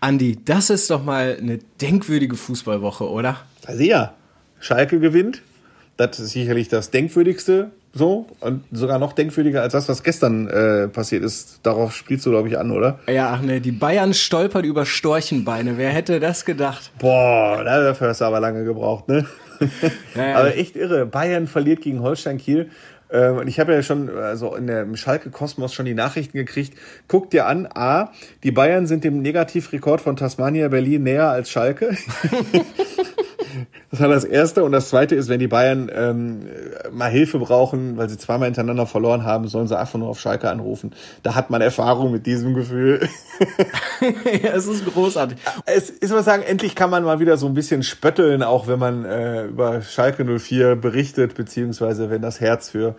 Andi, das ist doch mal eine denkwürdige Fußballwoche, oder? Also ja, Schalke gewinnt. Das ist sicherlich das denkwürdigste so und sogar noch denkwürdiger als das, was gestern äh, passiert ist. Darauf spielst du, glaube ich, an, oder? Ja, ach ne, die Bayern stolpert über Storchenbeine. Wer hätte das gedacht? Boah, dafür hast du aber lange gebraucht, ne? Ja, ja. aber echt irre. Bayern verliert gegen Holstein Kiel. Ähm, und ich habe ja schon also in der Schalke-Kosmos schon die Nachrichten gekriegt. Guck dir an, A, die Bayern sind dem Negativrekord von Tasmania Berlin näher als Schalke. Das war das Erste. Und das Zweite ist, wenn die Bayern ähm, mal Hilfe brauchen, weil sie zweimal hintereinander verloren haben, sollen sie einfach nur auf Schalke anrufen. Da hat man Erfahrung mit diesem Gefühl. ja, es ist großartig. Es ist was sagen, endlich kann man mal wieder so ein bisschen spötteln, auch wenn man äh, über Schalke 04 berichtet, beziehungsweise wenn das Herz für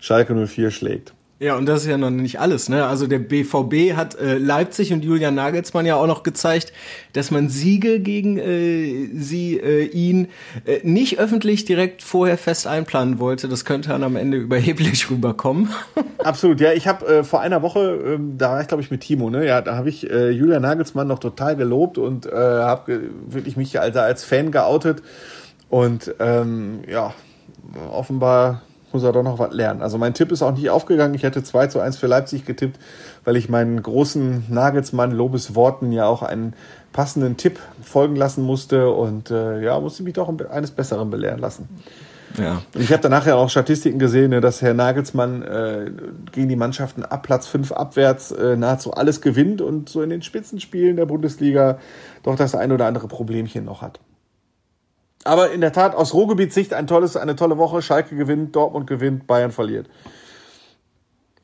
Schalke 04 schlägt. Ja, und das ist ja noch nicht alles. Ne? Also der BVB hat äh, Leipzig und Julian Nagelsmann ja auch noch gezeigt, dass man Siege gegen äh, sie, äh, ihn äh, nicht öffentlich direkt vorher fest einplanen wollte. Das könnte dann am Ende überheblich rüberkommen. Absolut, ja. Ich habe äh, vor einer Woche, äh, da war ich glaube ich mit Timo, ne? Ja, da habe ich äh, Julian Nagelsmann noch total gelobt und äh, habe wirklich mich also als Fan geoutet. Und ähm, ja, offenbar muss er doch noch was lernen. Also mein Tipp ist auch nicht aufgegangen. Ich hätte 2 zu 1 für Leipzig getippt, weil ich meinen großen Nagelsmann Lobes Worten ja auch einen passenden Tipp folgen lassen musste und äh, ja, musste mich doch eines Besseren belehren lassen. Ja. Und ich habe danach ja auch Statistiken gesehen, ne, dass Herr Nagelsmann äh, gegen die Mannschaften ab Platz 5 abwärts äh, nahezu alles gewinnt und so in den Spitzenspielen der Bundesliga doch das ein oder andere Problemchen noch hat. Aber in der Tat aus Ruhrgebietssicht ein tolles, eine tolle Woche. Schalke gewinnt, Dortmund gewinnt, Bayern verliert.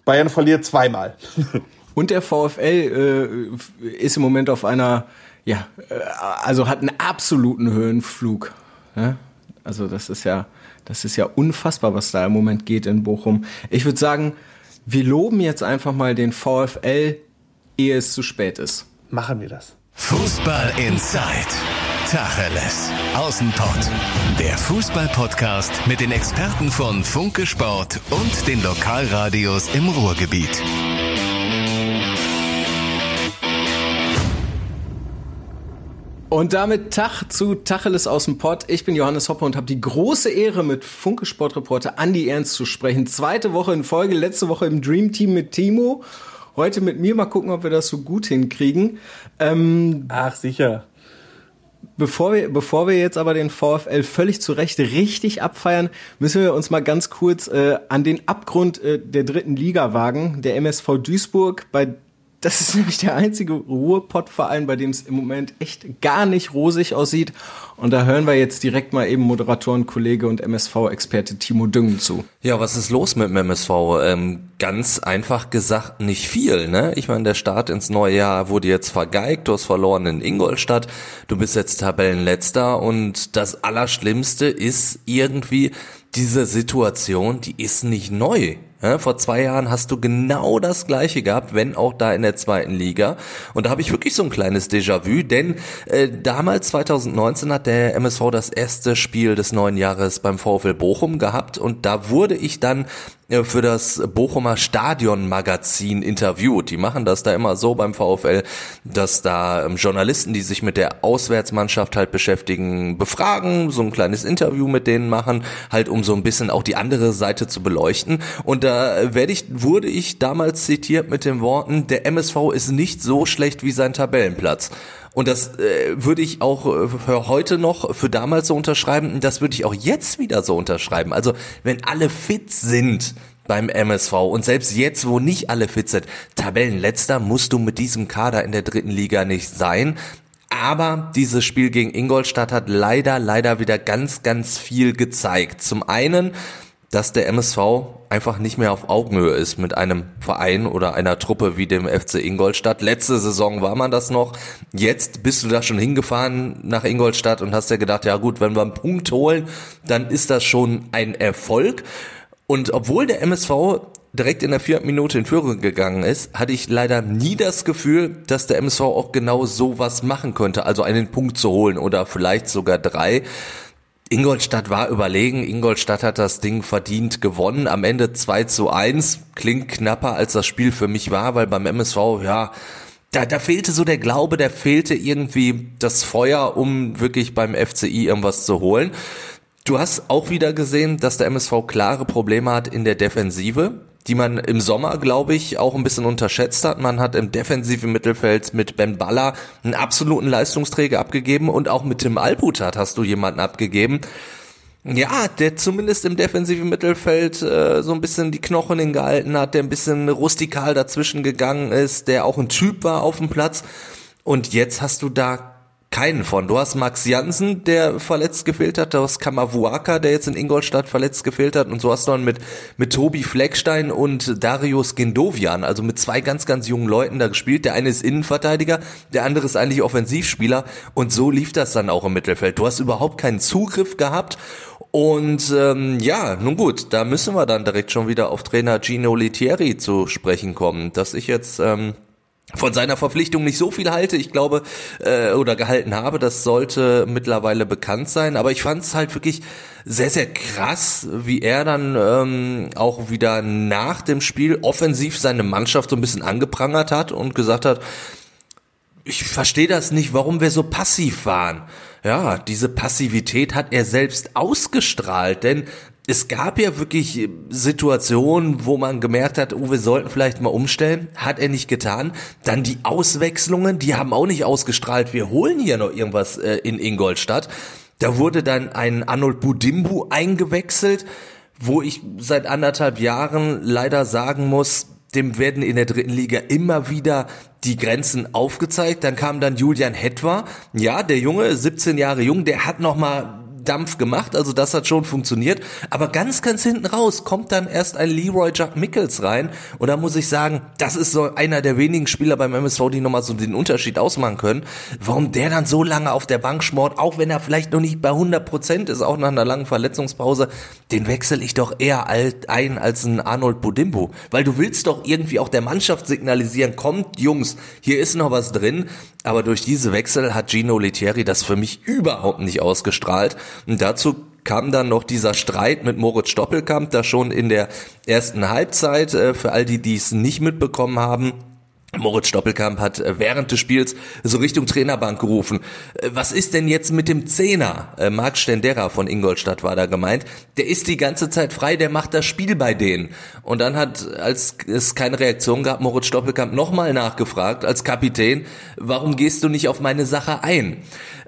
Bayern verliert zweimal. Und der VfL äh, ist im Moment auf einer, ja, äh, also hat einen absoluten Höhenflug. Ja? Also das ist ja, das ist ja unfassbar, was da im Moment geht in Bochum. Ich würde sagen, wir loben jetzt einfach mal den VfL, ehe es zu spät ist. Machen wir das. Fußball Inside. Tacheles. Außenpott. Der Fußball-Podcast mit den Experten von Funke Sport und den Lokalradios im Ruhrgebiet. Und damit Tag zu Tacheles aus dem Pott. Ich bin Johannes Hoppe und habe die große Ehre, mit Funke Sportreporter Andi Ernst zu sprechen. Zweite Woche in Folge, letzte Woche im Dream Team mit Timo. Heute mit mir mal gucken, ob wir das so gut hinkriegen. Ähm, Ach, sicher. Bevor wir, bevor wir jetzt aber den VfL völlig zu Recht richtig abfeiern, müssen wir uns mal ganz kurz äh, an den Abgrund äh, der dritten Liga wagen. Der MSV Duisburg, bei das ist nämlich der einzige Ruhrpott-Verein, bei dem es im Moment echt gar nicht rosig aussieht. Und da hören wir jetzt direkt mal eben Moderatorenkollege und MSV-Experte Timo Düngen zu. Ja, was ist los mit dem MSV? Ähm, ganz einfach gesagt, nicht viel. Ne? Ich meine, der Start ins neue Jahr wurde jetzt vergeigt. Du hast verloren in Ingolstadt. Du bist jetzt Tabellenletzter. Und das Allerschlimmste ist irgendwie diese Situation, die ist nicht neu. Ja, vor zwei Jahren hast du genau das gleiche gehabt, wenn auch da in der zweiten Liga. Und da habe ich wirklich so ein kleines Déjà-vu, denn äh, damals 2019 hat der MSV das erste Spiel des neuen Jahres beim VfL Bochum gehabt und da wurde ich dann für das Bochumer Stadion-Magazin interviewt. Die machen das da immer so beim VfL, dass da ähm, Journalisten, die sich mit der Auswärtsmannschaft halt beschäftigen, befragen, so ein kleines Interview mit denen machen, halt um so ein bisschen auch die andere Seite zu beleuchten. Und da werde ich, wurde ich damals zitiert mit den Worten, der MSV ist nicht so schlecht wie sein Tabellenplatz. Und das äh, würde ich auch äh, für heute noch, für damals so unterschreiben. Das würde ich auch jetzt wieder so unterschreiben. Also wenn alle fit sind beim MSV und selbst jetzt, wo nicht alle fit sind, Tabellenletzter musst du mit diesem Kader in der dritten Liga nicht sein. Aber dieses Spiel gegen Ingolstadt hat leider, leider wieder ganz, ganz viel gezeigt. Zum einen, dass der MSV einfach nicht mehr auf Augenhöhe ist mit einem Verein oder einer Truppe wie dem FC Ingolstadt. Letzte Saison war man das noch. Jetzt bist du da schon hingefahren nach Ingolstadt und hast ja gedacht, ja gut, wenn wir einen Punkt holen, dann ist das schon ein Erfolg. Und obwohl der MSV direkt in der vierten Minute in Führung gegangen ist, hatte ich leider nie das Gefühl, dass der MSV auch genau sowas machen könnte, also einen Punkt zu holen oder vielleicht sogar drei. Ingolstadt war überlegen. Ingolstadt hat das Ding verdient gewonnen. Am Ende 2 zu 1. Klingt knapper, als das Spiel für mich war, weil beim MSV, ja, da, da fehlte so der Glaube, da fehlte irgendwie das Feuer, um wirklich beim FCI irgendwas zu holen. Du hast auch wieder gesehen, dass der MSV klare Probleme hat in der Defensive, die man im Sommer, glaube ich, auch ein bisschen unterschätzt hat. Man hat im defensiven Mittelfeld mit Ben Baller einen absoluten Leistungsträger abgegeben und auch mit Tim Albutat hast du jemanden abgegeben. Ja, der zumindest im defensiven Mittelfeld äh, so ein bisschen die Knochen hingehalten hat, der ein bisschen rustikal dazwischen gegangen ist, der auch ein Typ war auf dem Platz. Und jetzt hast du da keinen von. Du hast Max Jansen, der verletzt gefehlt hat, du hast Kamavuaka, der jetzt in Ingolstadt verletzt gefehlt hat und so hast du dann mit, mit Tobi Fleckstein und Darius Gendovian, also mit zwei ganz, ganz jungen Leuten da gespielt. Der eine ist Innenverteidiger, der andere ist eigentlich Offensivspieler und so lief das dann auch im Mittelfeld. Du hast überhaupt keinen Zugriff gehabt und ähm, ja, nun gut, da müssen wir dann direkt schon wieder auf Trainer Gino Litieri zu sprechen kommen, dass ich jetzt... Ähm, von seiner Verpflichtung nicht so viel halte. Ich glaube, äh, oder gehalten habe, das sollte mittlerweile bekannt sein. Aber ich fand es halt wirklich sehr, sehr krass, wie er dann ähm, auch wieder nach dem Spiel offensiv seine Mannschaft so ein bisschen angeprangert hat und gesagt hat, ich verstehe das nicht, warum wir so passiv waren. Ja, diese Passivität hat er selbst ausgestrahlt, denn es gab ja wirklich Situationen, wo man gemerkt hat, oh, wir sollten vielleicht mal umstellen. Hat er nicht getan. Dann die Auswechslungen, die haben auch nicht ausgestrahlt. Wir holen hier noch irgendwas äh, in Ingolstadt. Da wurde dann ein Arnold Budimbu eingewechselt, wo ich seit anderthalb Jahren leider sagen muss, dem werden in der dritten Liga immer wieder die Grenzen aufgezeigt. Dann kam dann Julian Hetwa. Ja, der Junge, 17 Jahre jung, der hat noch mal Dampf gemacht, also das hat schon funktioniert. Aber ganz, ganz hinten raus kommt dann erst ein Leroy Jack Mickels rein und da muss ich sagen, das ist so einer der wenigen Spieler beim MSV, die nochmal so den Unterschied ausmachen können. Warum der dann so lange auf der Bank schmort, auch wenn er vielleicht noch nicht bei 100 Prozent ist, auch nach einer langen Verletzungspause, den wechsel ich doch eher ein als ein Arnold Budimbo, weil du willst doch irgendwie auch der Mannschaft signalisieren, kommt Jungs, hier ist noch was drin, aber durch diese Wechsel hat Gino Letieri das für mich überhaupt nicht ausgestrahlt. Und dazu kam dann noch dieser Streit mit Moritz Stoppelkamp, da schon in der ersten Halbzeit, äh, für all die, die es nicht mitbekommen haben, Moritz Stoppelkamp hat äh, während des Spiels so Richtung Trainerbank gerufen. Äh, was ist denn jetzt mit dem Zehner? Marc Stendera von Ingolstadt war da gemeint. Der ist die ganze Zeit frei, der macht das Spiel bei denen. Und dann hat, als es keine Reaktion gab, Moritz Stoppelkamp nochmal nachgefragt als Kapitän, warum gehst du nicht auf meine Sache ein?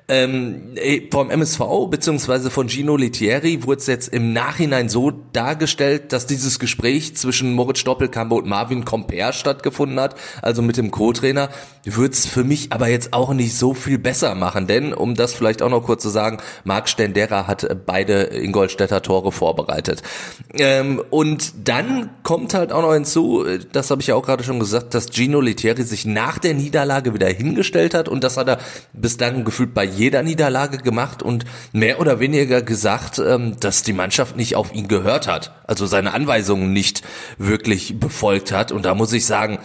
Ähm, vom MSV beziehungsweise von Gino Letieri wurde es jetzt im Nachhinein so dargestellt, dass dieses Gespräch zwischen Moritz Stoppelkamp und Marvin Comper stattgefunden hat, also mit dem Co-Trainer, wird es für mich aber jetzt auch nicht so viel besser machen, denn um das vielleicht auch noch kurz zu sagen, Marc Stendera hat beide Ingolstädter Tore vorbereitet. Ähm, und dann kommt halt auch noch hinzu, das habe ich ja auch gerade schon gesagt, dass Gino Letieri sich nach der Niederlage wieder hingestellt hat und das hat er bis dann gefühlt bei jeder Niederlage gemacht und mehr oder weniger gesagt, ähm, dass die Mannschaft nicht auf ihn gehört hat, also seine Anweisungen nicht wirklich befolgt hat. Und da muss ich sagen,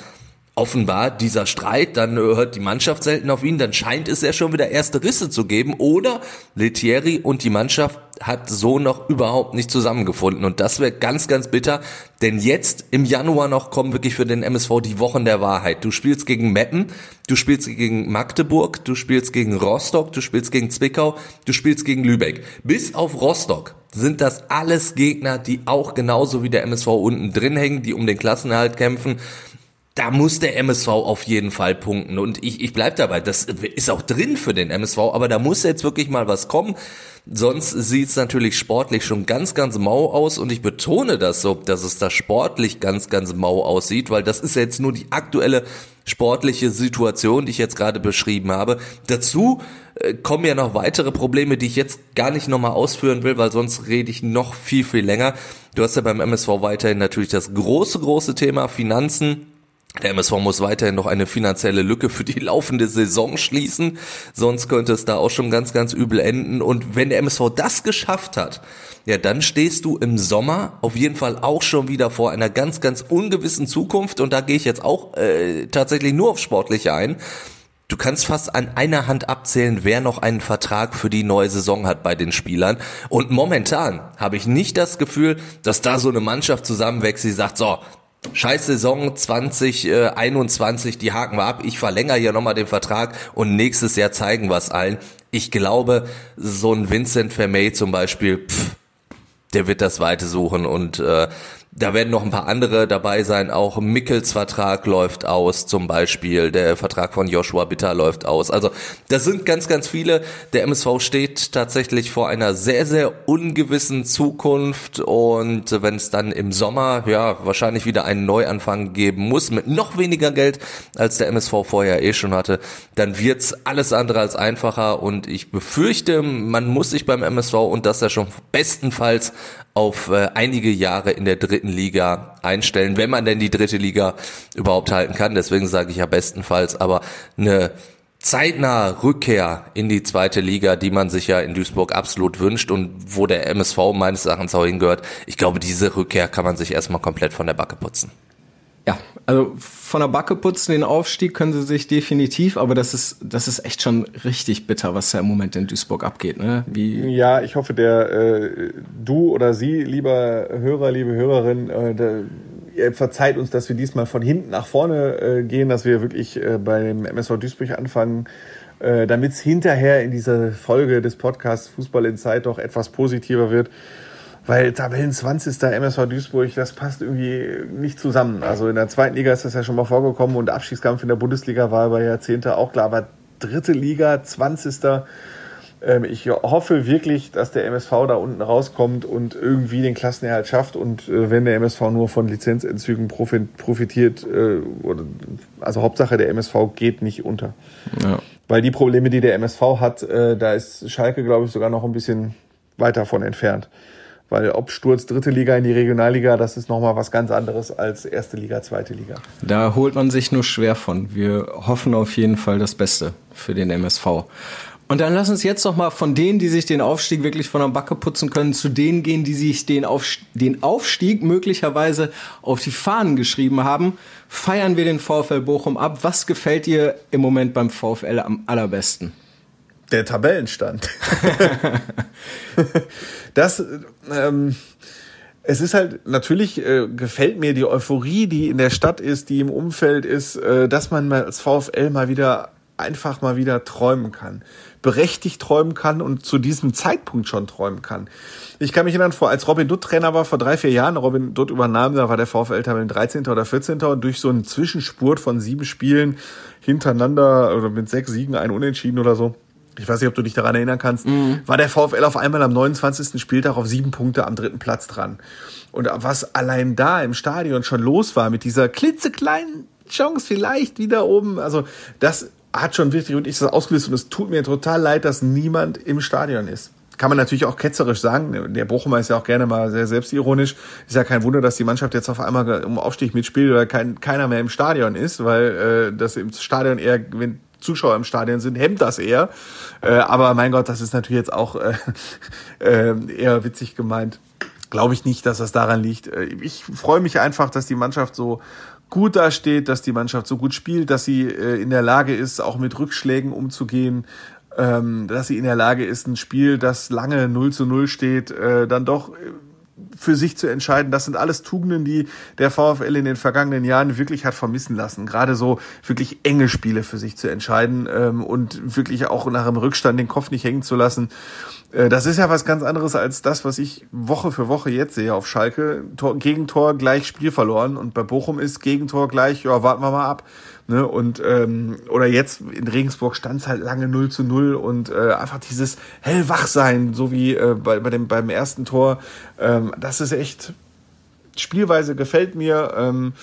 offenbar dieser Streit, dann hört die Mannschaft selten auf ihn, dann scheint es ja schon wieder erste Risse zu geben oder Letieri und die Mannschaft hat so noch überhaupt nicht zusammengefunden und das wäre ganz, ganz bitter, denn jetzt im Januar noch kommen wirklich für den MSV die Wochen der Wahrheit. Du spielst gegen Meppen, du spielst gegen Magdeburg, du spielst gegen Rostock, du spielst gegen Zwickau, du spielst gegen Lübeck. Bis auf Rostock sind das alles Gegner, die auch genauso wie der MSV unten drin hängen, die um den Klassenerhalt kämpfen da muss der MSV auf jeden Fall punkten. Und ich, ich bleib dabei, das ist auch drin für den MSV, aber da muss jetzt wirklich mal was kommen. Sonst sieht's natürlich sportlich schon ganz, ganz mau aus und ich betone das so, dass es da sportlich ganz, ganz mau aussieht, weil das ist jetzt nur die aktuelle sportliche Situation, die ich jetzt gerade beschrieben habe. Dazu äh, kommen ja noch weitere Probleme, die ich jetzt gar nicht nochmal ausführen will, weil sonst rede ich noch viel, viel länger. Du hast ja beim MSV weiterhin natürlich das große, große Thema Finanzen der MSV muss weiterhin noch eine finanzielle Lücke für die laufende Saison schließen, sonst könnte es da auch schon ganz, ganz übel enden. Und wenn der MSV das geschafft hat, ja, dann stehst du im Sommer auf jeden Fall auch schon wieder vor einer ganz, ganz ungewissen Zukunft. Und da gehe ich jetzt auch äh, tatsächlich nur auf Sportliche ein. Du kannst fast an einer Hand abzählen, wer noch einen Vertrag für die neue Saison hat bei den Spielern. Und momentan habe ich nicht das Gefühl, dass da so eine Mannschaft zusammenwächst, die sagt, so, Scheiß Saison 2021, die haken wir ab. Ich verlängere hier nochmal den Vertrag und nächstes Jahr zeigen wir es allen. Ich glaube, so ein Vincent Vermey zum Beispiel, pff, der wird das Weite suchen und äh, da werden noch ein paar andere dabei sein. Auch Mickels Vertrag läuft aus, zum Beispiel. Der Vertrag von Joshua Bitter läuft aus. Also das sind ganz, ganz viele. Der MSV steht tatsächlich vor einer sehr, sehr ungewissen Zukunft. Und wenn es dann im Sommer, ja, wahrscheinlich wieder einen Neuanfang geben muss, mit noch weniger Geld, als der MSV vorher eh schon hatte, dann wird's alles andere als einfacher. Und ich befürchte, man muss sich beim MSV und das ja schon bestenfalls auf äh, einige Jahre in der dritten Liga einstellen, wenn man denn die dritte Liga überhaupt halten kann. Deswegen sage ich ja bestenfalls, aber eine zeitnahe Rückkehr in die zweite Liga, die man sich ja in Duisburg absolut wünscht und wo der MSV meines Erachtens auch hingehört. Ich glaube, diese Rückkehr kann man sich erstmal komplett von der Backe putzen. Also von der Backe putzen den Aufstieg können sie sich definitiv, aber das ist, das ist echt schon richtig bitter, was da im Moment in Duisburg abgeht. Ne? Wie ja, ich hoffe, der äh, du oder sie, lieber Hörer, liebe Hörerin, äh, der, ihr verzeiht uns, dass wir diesmal von hinten nach vorne äh, gehen, dass wir wirklich äh, beim MSV Duisburg anfangen, äh, damit es hinterher in dieser Folge des Podcasts Fußball in Zeit doch etwas positiver wird. Weil Tabellen 20. MSV Duisburg, das passt irgendwie nicht zusammen. Also in der zweiten Liga ist das ja schon mal vorgekommen und Abstiegskampf in der Bundesliga war über Jahrzehnte auch klar. Aber dritte Liga, 20. Ähm, ich hoffe wirklich, dass der MSV da unten rauskommt und irgendwie den Klassenerhalt schafft. Und äh, wenn der MSV nur von Lizenzentzügen profitiert, äh, also Hauptsache der MSV geht nicht unter. Ja. Weil die Probleme, die der MSV hat, äh, da ist Schalke, glaube ich, sogar noch ein bisschen weiter von entfernt. Weil ob Sturz dritte Liga in die Regionalliga, das ist nochmal was ganz anderes als erste Liga, zweite Liga. Da holt man sich nur schwer von. Wir hoffen auf jeden Fall das Beste für den MSV. Und dann lass uns jetzt noch mal von denen, die sich den Aufstieg wirklich von der Backe putzen können, zu denen gehen, die sich den, Aufstieg, den Aufstieg möglicherweise auf die Fahnen geschrieben haben. Feiern wir den VfL Bochum ab. Was gefällt dir im Moment beim VfL am allerbesten? Der Tabellenstand. das, ähm, es ist halt, natürlich äh, gefällt mir die Euphorie, die in der Stadt ist, die im Umfeld ist, äh, dass man mal als VfL mal wieder einfach mal wieder träumen kann. Berechtigt träumen kann und zu diesem Zeitpunkt schon träumen kann. Ich kann mich erinnern, vor, als Robin Dutt Trainer war, vor drei, vier Jahren, Robin Dutt übernahm, da war der VfL Tabellen 13. oder 14. und durch so einen Zwischenspurt von sieben Spielen hintereinander oder mit sechs Siegen, ein Unentschieden oder so, ich weiß nicht, ob du dich daran erinnern kannst, mhm. war der VfL auf einmal am 29. Spieltag auf sieben Punkte am dritten Platz dran. Und was allein da im Stadion schon los war mit dieser klitzekleinen Chance vielleicht wieder oben, also das hat schon wirklich und ich das ausgelöst und es tut mir total leid, dass niemand im Stadion ist. Kann man natürlich auch ketzerisch sagen. Der Bochumer ist ja auch gerne mal sehr selbstironisch. Ist ja kein Wunder, dass die Mannschaft jetzt auf einmal um Aufstieg mitspielt oder kein, keiner mehr im Stadion ist, weil äh, das im Stadion eher, wenn Zuschauer im Stadion sind, hemmt das eher. Äh, aber mein Gott, das ist natürlich jetzt auch äh, äh, eher witzig gemeint. Glaube ich nicht, dass das daran liegt. Ich freue mich einfach, dass die Mannschaft so gut dasteht, dass die Mannschaft so gut spielt, dass sie in der Lage ist, auch mit Rückschlägen umzugehen, ähm, dass sie in der Lage ist, ein Spiel, das lange 0 zu 0 steht, dann doch für sich zu entscheiden. Das sind alles Tugenden, die der VfL in den vergangenen Jahren wirklich hat vermissen lassen. Gerade so wirklich enge Spiele für sich zu entscheiden ähm, und wirklich auch nach einem Rückstand den Kopf nicht hängen zu lassen. Äh, das ist ja was ganz anderes als das, was ich Woche für Woche jetzt sehe auf Schalke. Tor, Gegentor gleich Spiel verloren und bei Bochum ist Gegentor gleich, ja, warten wir mal ab. Ne? Und ähm, oder jetzt in Regensburg stand es halt lange 0 zu 0 und äh, einfach dieses Hellwachsein, so wie äh, bei, bei dem, beim ersten Tor, ähm, das ist echt Spielweise gefällt mir. Ähm,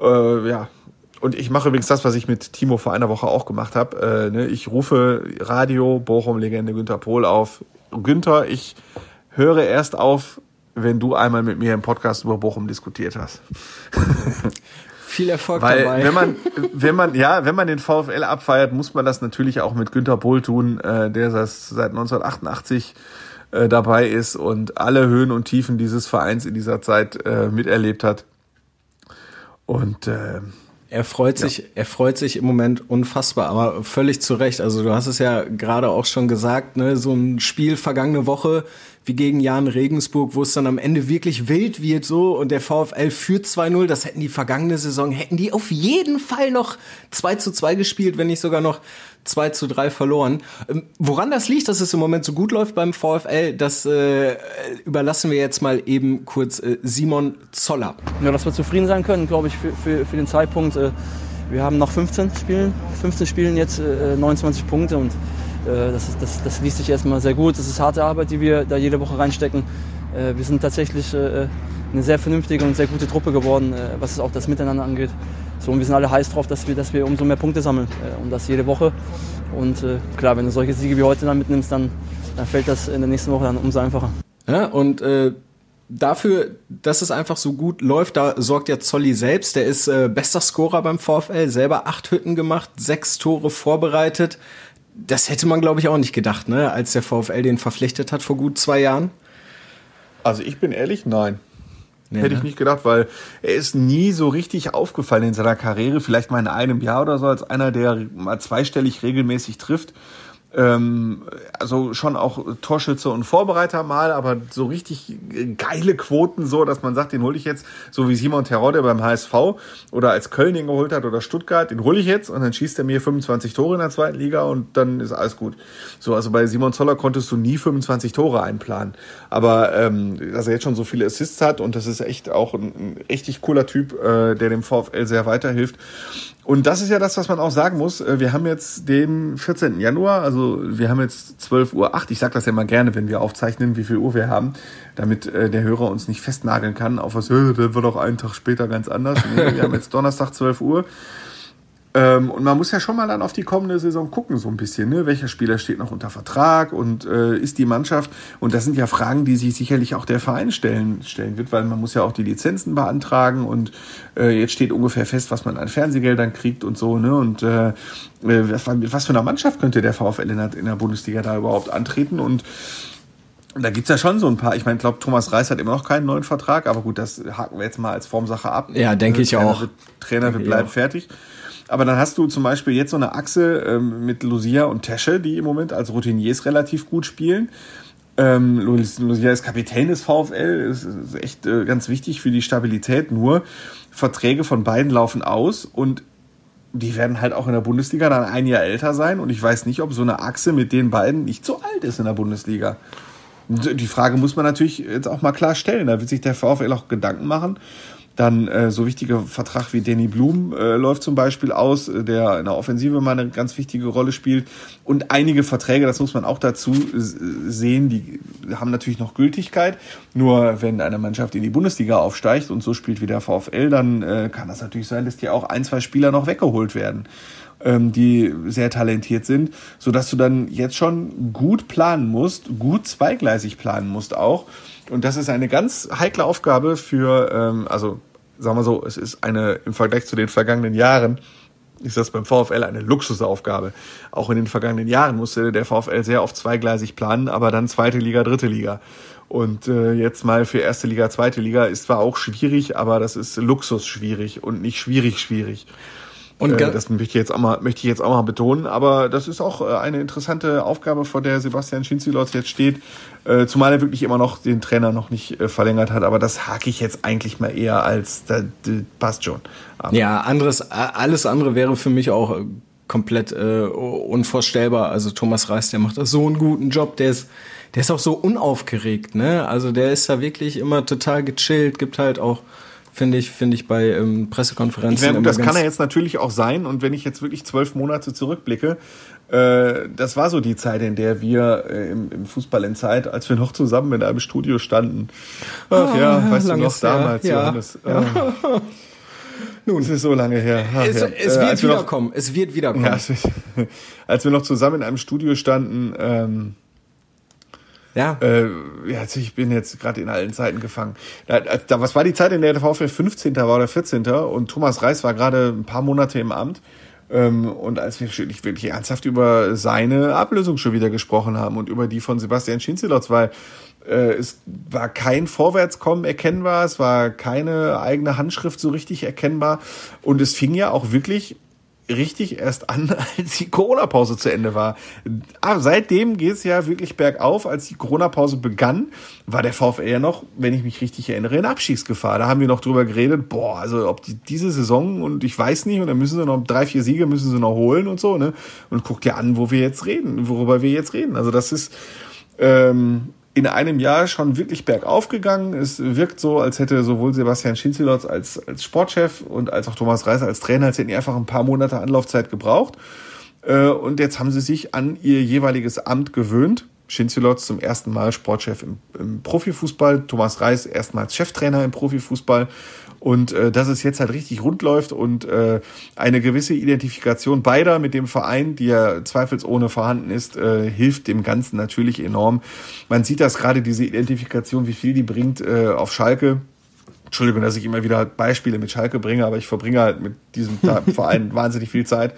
äh, ja, und ich mache übrigens das, was ich mit Timo vor einer Woche auch gemacht habe. Äh, ne? Ich rufe Radio Bochum-Legende Günther Pohl auf. Günther, ich höre erst auf, wenn du einmal mit mir im Podcast über Bochum diskutiert hast. Viel Erfolg Weil, dabei. Wenn man, wenn man, ja, wenn man den VfL abfeiert, muss man das natürlich auch mit Günter Pohl tun, äh, der das seit 1988 äh, dabei ist und alle Höhen und Tiefen dieses Vereins in dieser Zeit äh, miterlebt hat. Und äh, Er freut sich, ja. er freut sich im Moment unfassbar, aber völlig zu Recht. Also du hast es ja gerade auch schon gesagt, ne, so ein Spiel vergangene Woche wie gegen Jan Regensburg, wo es dann am Ende wirklich wild wird so und der VfL führt 2-0. Das hätten die vergangene Saison, hätten die auf jeden Fall noch 2 zu 2 gespielt, wenn nicht sogar noch 2 zu 3 verloren. Ähm, woran das liegt, dass es im Moment so gut läuft beim VfL, das äh, überlassen wir jetzt mal eben kurz äh, Simon Zoller. Ja, dass wir zufrieden sein können, glaube ich, für, für, für den Zeitpunkt. Äh, wir haben noch 15 Spielen, 15 Spielen jetzt äh, 29 Punkte und äh, das, das, das liest sich erstmal sehr gut. Das ist harte Arbeit, die wir da jede Woche reinstecken. Äh, wir sind tatsächlich äh, eine sehr vernünftige und sehr gute Truppe geworden, was auch das Miteinander angeht. So, und wir sind alle heiß drauf, dass wir, dass wir umso mehr Punkte sammeln. und das jede Woche. Und klar, wenn du solche Siege wie heute dann mitnimmst, dann, dann fällt das in der nächsten Woche dann umso einfacher. Ja, und äh, dafür, dass es einfach so gut läuft, da sorgt ja Zolli selbst. Der ist äh, bester Scorer beim VfL, selber acht Hütten gemacht, sechs Tore vorbereitet das hätte man, glaube ich, auch nicht gedacht, ne? als der VfL den verpflichtet hat vor gut zwei Jahren. Also ich bin ehrlich, nein. Nee, Hätte ne? ich nicht gedacht, weil er ist nie so richtig aufgefallen in seiner Karriere, vielleicht mal in einem Jahr oder so, als einer, der mal zweistellig regelmäßig trifft ähm, also schon auch Torschütze und Vorbereiter mal, aber so richtig geile Quoten so, dass man sagt, den hole ich jetzt, so wie Simon Terodde beim HSV oder als Köln den geholt hat oder Stuttgart, den hole ich jetzt und dann schießt er mir 25 Tore in der zweiten Liga und dann ist alles gut. So, also bei Simon Zoller konntest du nie 25 Tore einplanen. Aber ähm, dass er jetzt schon so viele Assists hat und das ist echt auch ein, ein richtig cooler Typ, äh, der dem VfL sehr weiterhilft. Und das ist ja das, was man auch sagen muss. Äh, wir haben jetzt den 14. Januar, also wir haben jetzt 12 Uhr 8. Ich sage das ja immer gerne, wenn wir aufzeichnen, wie viel Uhr wir haben, damit äh, der Hörer uns nicht festnageln kann auf was, äh, der wird auch einen Tag später ganz anders. Wir haben jetzt Donnerstag 12 Uhr. Ähm, und man muss ja schon mal dann auf die kommende Saison gucken, so ein bisschen. Ne? Welcher Spieler steht noch unter Vertrag und äh, ist die Mannschaft? Und das sind ja Fragen, die sich sicherlich auch der Verein stellen, stellen wird, weil man muss ja auch die Lizenzen beantragen und äh, jetzt steht ungefähr fest, was man an Fernsehgeldern kriegt und so. Ne? Und äh, was, was für eine Mannschaft könnte der VfL in der, in der Bundesliga da überhaupt antreten? Und da gibt's ja schon so ein paar. Ich meine, ich glaube, Thomas Reis hat immer noch keinen neuen Vertrag, aber gut, das haken wir jetzt mal als Formsache ab. Ja, denke ich Trainer auch. Wird, Trainer wird bleiben fertig. Aber dann hast du zum Beispiel jetzt so eine Achse ähm, mit Lucia und Tesche, die im Moment als Routiniers relativ gut spielen. Ähm, Lucia ist Kapitän des VfL, ist, ist echt äh, ganz wichtig für die Stabilität. Nur Verträge von beiden laufen aus und die werden halt auch in der Bundesliga dann ein Jahr älter sein. Und ich weiß nicht, ob so eine Achse mit den beiden nicht so alt ist in der Bundesliga. Die Frage muss man natürlich jetzt auch mal klar stellen. Da wird sich der VfL auch Gedanken machen. Dann äh, so wichtiger Vertrag wie Danny Blum äh, läuft zum Beispiel aus, äh, der in der Offensive mal eine ganz wichtige Rolle spielt. Und einige Verträge, das muss man auch dazu sehen, die haben natürlich noch Gültigkeit. Nur wenn eine Mannschaft in die Bundesliga aufsteigt und so spielt wie der VfL, dann äh, kann das natürlich sein, dass dir auch ein, zwei Spieler noch weggeholt werden ähm, die sehr talentiert sind, so dass du dann jetzt schon gut planen musst, gut zweigleisig planen musst auch und das ist eine ganz heikle Aufgabe für, ähm, also sagen wir so, es ist eine im Vergleich zu den vergangenen Jahren, ist das beim VfL eine Luxusaufgabe. Auch in den vergangenen Jahren musste der VfL sehr oft zweigleisig planen, aber dann zweite Liga, dritte Liga. Und äh, jetzt mal für erste Liga, zweite Liga ist zwar auch schwierig, aber das ist Luxus schwierig und nicht schwierig schwierig. Und äh, das möchte ich jetzt auch mal, möchte ich jetzt auch mal betonen. Aber das ist auch äh, eine interessante Aufgabe, vor der Sebastian Schinzilos jetzt steht. Äh, zumal er wirklich immer noch den Trainer noch nicht äh, verlängert hat. Aber das hake ich jetzt eigentlich mal eher als, da, passt schon. Aber ja, anderes, alles andere wäre für mich auch äh, komplett äh, unvorstellbar. Also Thomas Reis, der macht da so einen guten Job. Der ist, der ist auch so unaufgeregt, ne? Also der ist da wirklich immer total gechillt, gibt halt auch finde ich, finde ich bei ähm, Pressekonferenzen. Meine, das kann er jetzt natürlich auch sein. Und wenn ich jetzt wirklich zwölf Monate zurückblicke, äh, das war so die Zeit, in der wir äh, im, im, Fußball in Zeit, als wir noch zusammen in einem Studio standen. Ach ah, ja, weißt du noch damals, ja. Johannes. Ja. Ah. Nun, es ist so lange her. Ach, es, ja. es, wird äh, wiederkommen. Noch, es wird wiederkommen. Ja, als wir noch zusammen in einem Studio standen, ähm, ja. Äh, ja, ich bin jetzt gerade in allen Zeiten gefangen. Da, da, was war die Zeit, in der der VfL 15. war oder 14. und Thomas Reis war gerade ein paar Monate im Amt? Ähm, und als wir wirklich, wirklich ernsthaft über seine Ablösung schon wieder gesprochen haben und über die von Sebastian Schinzelotz, weil äh, es war kein Vorwärtskommen erkennbar, es war keine eigene Handschrift so richtig erkennbar und es fing ja auch wirklich richtig erst an, als die Corona-Pause zu Ende war. Aber seitdem geht es ja wirklich bergauf. Als die Corona-Pause begann, war der VfL ja noch, wenn ich mich richtig erinnere, in Abschiedsgefahr. Da haben wir noch drüber geredet, boah, also ob die diese Saison und ich weiß nicht, und dann müssen sie noch drei, vier Siege müssen sie noch holen und so, ne? Und guckt ja an, wo wir jetzt reden, worüber wir jetzt reden. Also das ist, ähm, in einem Jahr schon wirklich bergauf gegangen. Es wirkt so, als hätte sowohl Sebastian Schinzelotz als, als Sportchef und als auch Thomas Reiser als Trainer, als hätten die einfach ein paar Monate Anlaufzeit gebraucht. Äh, und jetzt haben sie sich an ihr jeweiliges Amt gewöhnt. Schinzelotz zum ersten Mal Sportchef im, im Profifußball, Thomas Reis erstmals Cheftrainer im Profifußball und äh, dass es jetzt halt richtig rund läuft und äh, eine gewisse Identifikation beider mit dem Verein, die ja zweifelsohne vorhanden ist, äh, hilft dem Ganzen natürlich enorm. Man sieht das gerade, diese Identifikation, wie viel die bringt äh, auf Schalke. Entschuldigung, dass ich immer wieder Beispiele mit Schalke bringe, aber ich verbringe halt mit diesem Verein wahnsinnig viel Zeit.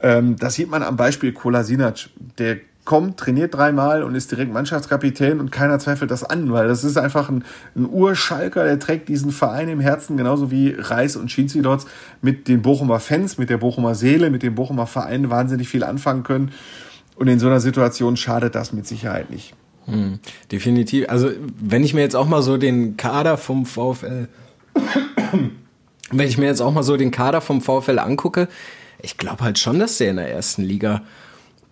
Ähm, das sieht man am Beispiel Kolasinac, der kommt, trainiert dreimal und ist direkt Mannschaftskapitän und keiner zweifelt das an, weil das ist einfach ein, ein Urschalker, der trägt diesen Verein im Herzen, genauso wie Reis und Schinzi mit den Bochumer Fans, mit der Bochumer Seele, mit dem Bochumer Verein wahnsinnig viel anfangen können. Und in so einer Situation schadet das mit Sicherheit nicht. Hm, definitiv. Also wenn ich mir jetzt auch mal so den Kader vom VfL, wenn ich mir jetzt auch mal so den Kader vom VfL angucke, ich glaube halt schon, dass der in der ersten Liga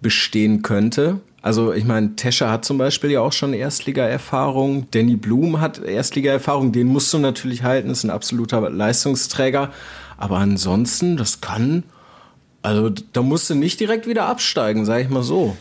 bestehen könnte. Also ich meine, Tescher hat zum Beispiel ja auch schon Erstliga-Erfahrung, Danny Blum hat Erstliga-Erfahrung, den musst du natürlich halten, ist ein absoluter Leistungsträger. Aber ansonsten, das kann, also da musst du nicht direkt wieder absteigen, sag ich mal so.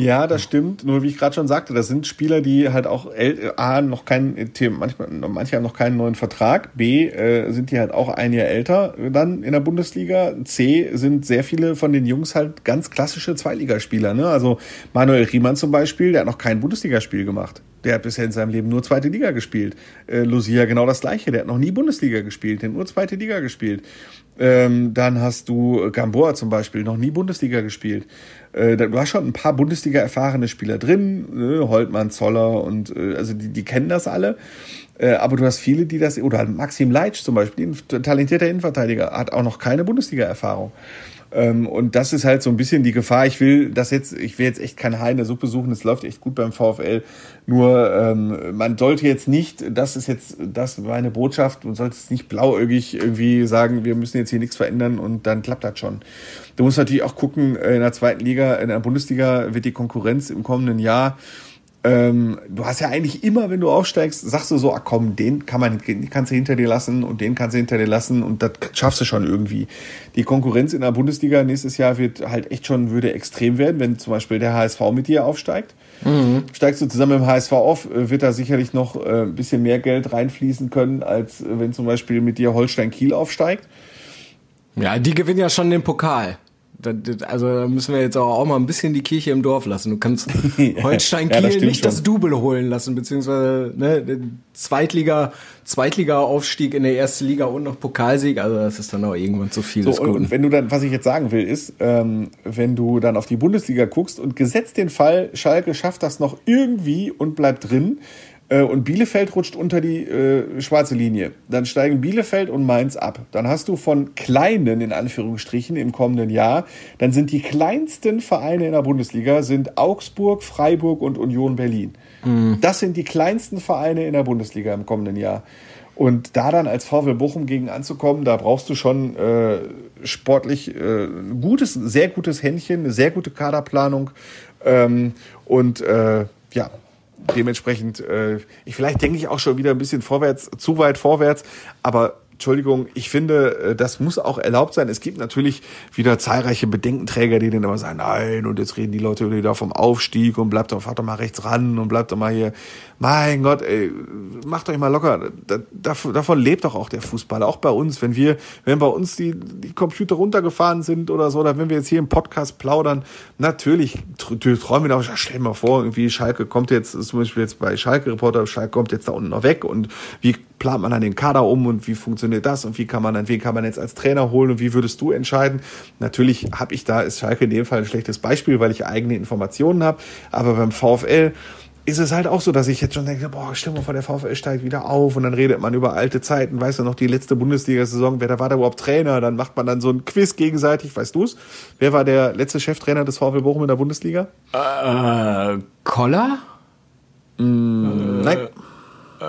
Ja, das stimmt. Nur wie ich gerade schon sagte, das sind Spieler, die halt auch A, noch keinen, manchmal, manche haben noch keinen neuen Vertrag. B, äh, sind die halt auch ein Jahr älter dann in der Bundesliga. C, sind sehr viele von den Jungs halt ganz klassische Zweitligaspieler. Ne? Also Manuel Riemann zum Beispiel, der hat noch kein Bundesligaspiel gemacht. Der hat bisher in seinem Leben nur zweite Liga gespielt. Äh, Lucia genau das gleiche. Der hat noch nie Bundesliga gespielt, der hat nur zweite Liga gespielt. Ähm, dann hast du Gamboa zum Beispiel, noch nie Bundesliga gespielt. Äh, du hast schon ein paar Bundesliga erfahrene Spieler drin, ne? Holtmann, Zoller und äh, also die, die kennen das alle. Äh, aber du hast viele, die das, oder Maxim Leitsch zum Beispiel, ein talentierter Innenverteidiger, hat auch noch keine Bundesliga-Erfahrung. Ähm, und das ist halt so ein bisschen die Gefahr. Ich will das jetzt, ich will jetzt echt kein Hai in der Suppe suchen. Es läuft echt gut beim VfL. Nur ähm, man sollte jetzt nicht, das ist jetzt das meine Botschaft, man sollte es nicht blauäugig irgendwie sagen, wir müssen jetzt hier nichts verändern und dann klappt das schon. Du musst natürlich auch gucken, äh, in der zweiten Liga, in der Bundesliga wird die Konkurrenz im kommenden Jahr ähm, du hast ja eigentlich immer, wenn du aufsteigst, sagst du so, ach komm, den kann man, den kannst du hinter dir lassen und den kannst du hinter dir lassen und das schaffst du schon irgendwie. Die Konkurrenz in der Bundesliga nächstes Jahr wird halt echt schon, würde extrem werden, wenn zum Beispiel der HSV mit dir aufsteigt. Mhm. Steigst du zusammen mit dem HSV auf, äh, wird da sicherlich noch äh, ein bisschen mehr Geld reinfließen können, als wenn zum Beispiel mit dir Holstein Kiel aufsteigt. Ja, die gewinnen ja schon den Pokal also da müssen wir jetzt auch mal ein bisschen die Kirche im Dorf lassen. Du kannst Holstein Kiel ja, das nicht schon. das Double holen lassen, beziehungsweise ne, Zweitliga, Zweitliga-Aufstieg in der erste Liga und noch Pokalsieg. Also das ist dann auch irgendwann zu viel. So, und, und wenn du dann, was ich jetzt sagen will, ist, ähm, wenn du dann auf die Bundesliga guckst und gesetzt den Fall, Schalke schafft das noch irgendwie und bleibt drin, und Bielefeld rutscht unter die äh, schwarze Linie. Dann steigen Bielefeld und Mainz ab. Dann hast du von kleinen, in Anführungsstrichen, im kommenden Jahr, dann sind die kleinsten Vereine in der Bundesliga sind Augsburg, Freiburg und Union Berlin. Mhm. Das sind die kleinsten Vereine in der Bundesliga im kommenden Jahr. Und da dann als VfL Bochum gegen anzukommen, da brauchst du schon äh, sportlich äh, gutes, sehr gutes Händchen, eine sehr gute Kaderplanung. Ähm, und äh, ja, dementsprechend, äh, ich vielleicht denke ich auch schon wieder ein bisschen vorwärts, zu weit vorwärts, aber Entschuldigung, ich finde, äh, das muss auch erlaubt sein. Es gibt natürlich wieder zahlreiche Bedenkenträger, die dann immer sagen, nein, und jetzt reden die Leute wieder vom Aufstieg und bleibt doch, fahrt doch mal rechts ran und bleibt doch mal hier. Mein Gott, ey, macht euch mal locker. davon lebt doch auch der Fußball, auch bei uns. Wenn wir, wenn bei uns die, die Computer runtergefahren sind oder so, oder wenn wir jetzt hier im Podcast plaudern, natürlich träumen wir da, stell dir mal vor, irgendwie Schalke kommt jetzt, zum Beispiel jetzt bei Schalke Reporter, Schalke kommt jetzt da unten noch weg und wie plant man dann den Kader um und wie funktioniert das und wie kann man dann, wen kann man jetzt als Trainer holen und wie würdest du entscheiden? Natürlich habe ich da, ist Schalke in dem Fall ein schlechtes Beispiel, weil ich eigene Informationen habe, aber beim VfL ist es halt auch so, dass ich jetzt schon denke, boah, stell mal vor, der VfL steigt wieder auf und dann redet man über alte Zeiten, weißt du noch, die letzte Bundesliga-Saison, wer da war da überhaupt Trainer, dann macht man dann so ein Quiz gegenseitig, weißt du's? Wer war der letzte Cheftrainer des VfL Bochum in der Bundesliga? Äh, Koller? Mm, nein. Äh,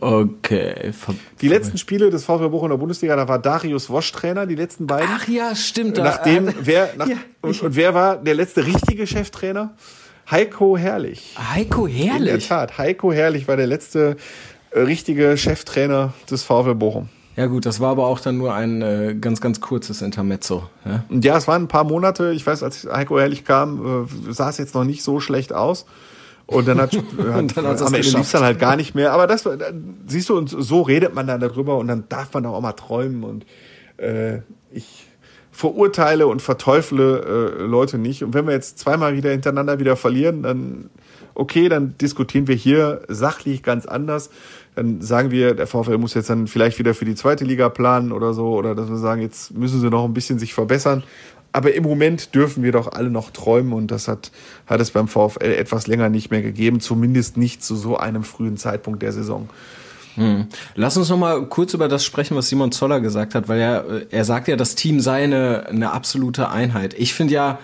okay. Ver Die letzten Spiele des VfL Bochum in der Bundesliga, da war Darius Wosch Trainer, die letzten beiden. Ach ja, stimmt. Nachdem, äh, wer, nach, ja, und, und wer war der letzte richtige Cheftrainer? Heiko Herrlich. Heiko In der Herrlich. Tat, Heiko Herrlich war der letzte äh, richtige Cheftrainer des VfL Bochum. Ja gut, das war aber auch dann nur ein äh, ganz, ganz kurzes Intermezzo. Ja? Ja, es waren ein paar Monate. Ich weiß, als Heiko Herrlich kam, äh, sah es jetzt noch nicht so schlecht aus. Und dann hat, Und dann hat's am es Ende lief dann halt gar nicht mehr. Aber das, äh, siehst du, und so redet man dann darüber und dann darf man auch mal träumen. Und äh, ich verurteile und verteufle äh, Leute nicht. Und wenn wir jetzt zweimal wieder hintereinander wieder verlieren, dann okay, dann diskutieren wir hier sachlich ganz anders. Dann sagen wir, der VfL muss jetzt dann vielleicht wieder für die zweite Liga planen oder so, oder dass wir sagen, jetzt müssen sie noch ein bisschen sich verbessern. Aber im Moment dürfen wir doch alle noch träumen und das hat, hat es beim VfL etwas länger nicht mehr gegeben, zumindest nicht zu so einem frühen Zeitpunkt der Saison. Lass uns noch mal kurz über das sprechen, was Simon Zoller gesagt hat, weil er, äh, er sagt ja, das Team sei eine, eine absolute Einheit. Ich finde ja,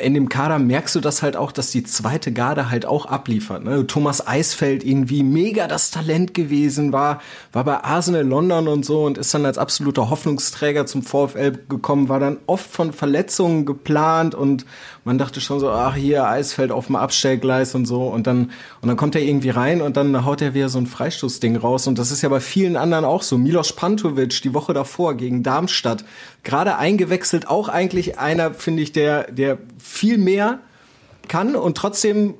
in dem Kader merkst du das halt auch, dass die zweite Garde halt auch abliefert. Ne? Thomas Eisfeld irgendwie mega das Talent gewesen war, war bei Arsenal London und so und ist dann als absoluter Hoffnungsträger zum VfL gekommen, war dann oft von Verletzungen geplant und man dachte schon so, ach hier Eisfeld auf dem Abstellgleis und so. Und dann und dann kommt er irgendwie rein und dann haut er wieder so ein Freistoßding raus. Und das ist ja bei vielen anderen auch so. Milos Pantovic die Woche davor gegen Darmstadt. Gerade eingewechselt, auch eigentlich einer finde ich der der viel mehr kann. Und trotzdem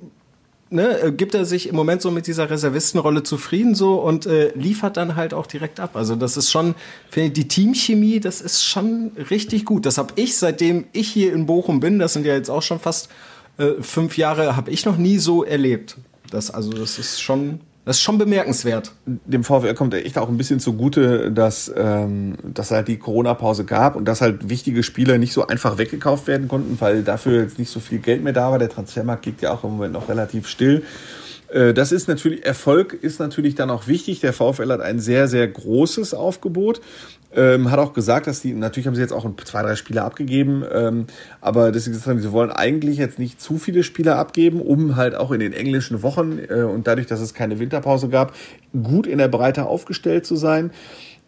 ne, äh, gibt er sich im Moment so mit dieser Reservistenrolle zufrieden so und äh, liefert dann halt auch direkt ab. Also das ist schon, finde ich, die Teamchemie, das ist schon richtig gut. Das habe ich, seitdem ich hier in Bochum bin, das sind ja jetzt auch schon fast äh, fünf Jahre, habe ich noch nie so erlebt. Das, also das ist schon, das ist schon bemerkenswert. dem VfL kommt echt auch ein bisschen zugute, dass ähm, dass halt die Corona-Pause gab und dass halt wichtige Spieler nicht so einfach weggekauft werden konnten, weil dafür jetzt nicht so viel Geld mehr da war. Der Transfermarkt liegt ja auch im Moment noch relativ still. Äh, Das ist natürlich, Erfolg ist natürlich dann auch wichtig. Der VfL hat ein sehr, sehr großes Aufgebot. Ähm, hat auch gesagt, dass die, natürlich haben sie jetzt auch zwei, drei Spieler abgegeben, ähm, aber dass sie gesagt haben, sie wollen eigentlich jetzt nicht zu viele Spieler abgeben, um halt auch in den englischen Wochen äh, und dadurch, dass es keine Winterpause gab, gut in der Breite aufgestellt zu sein.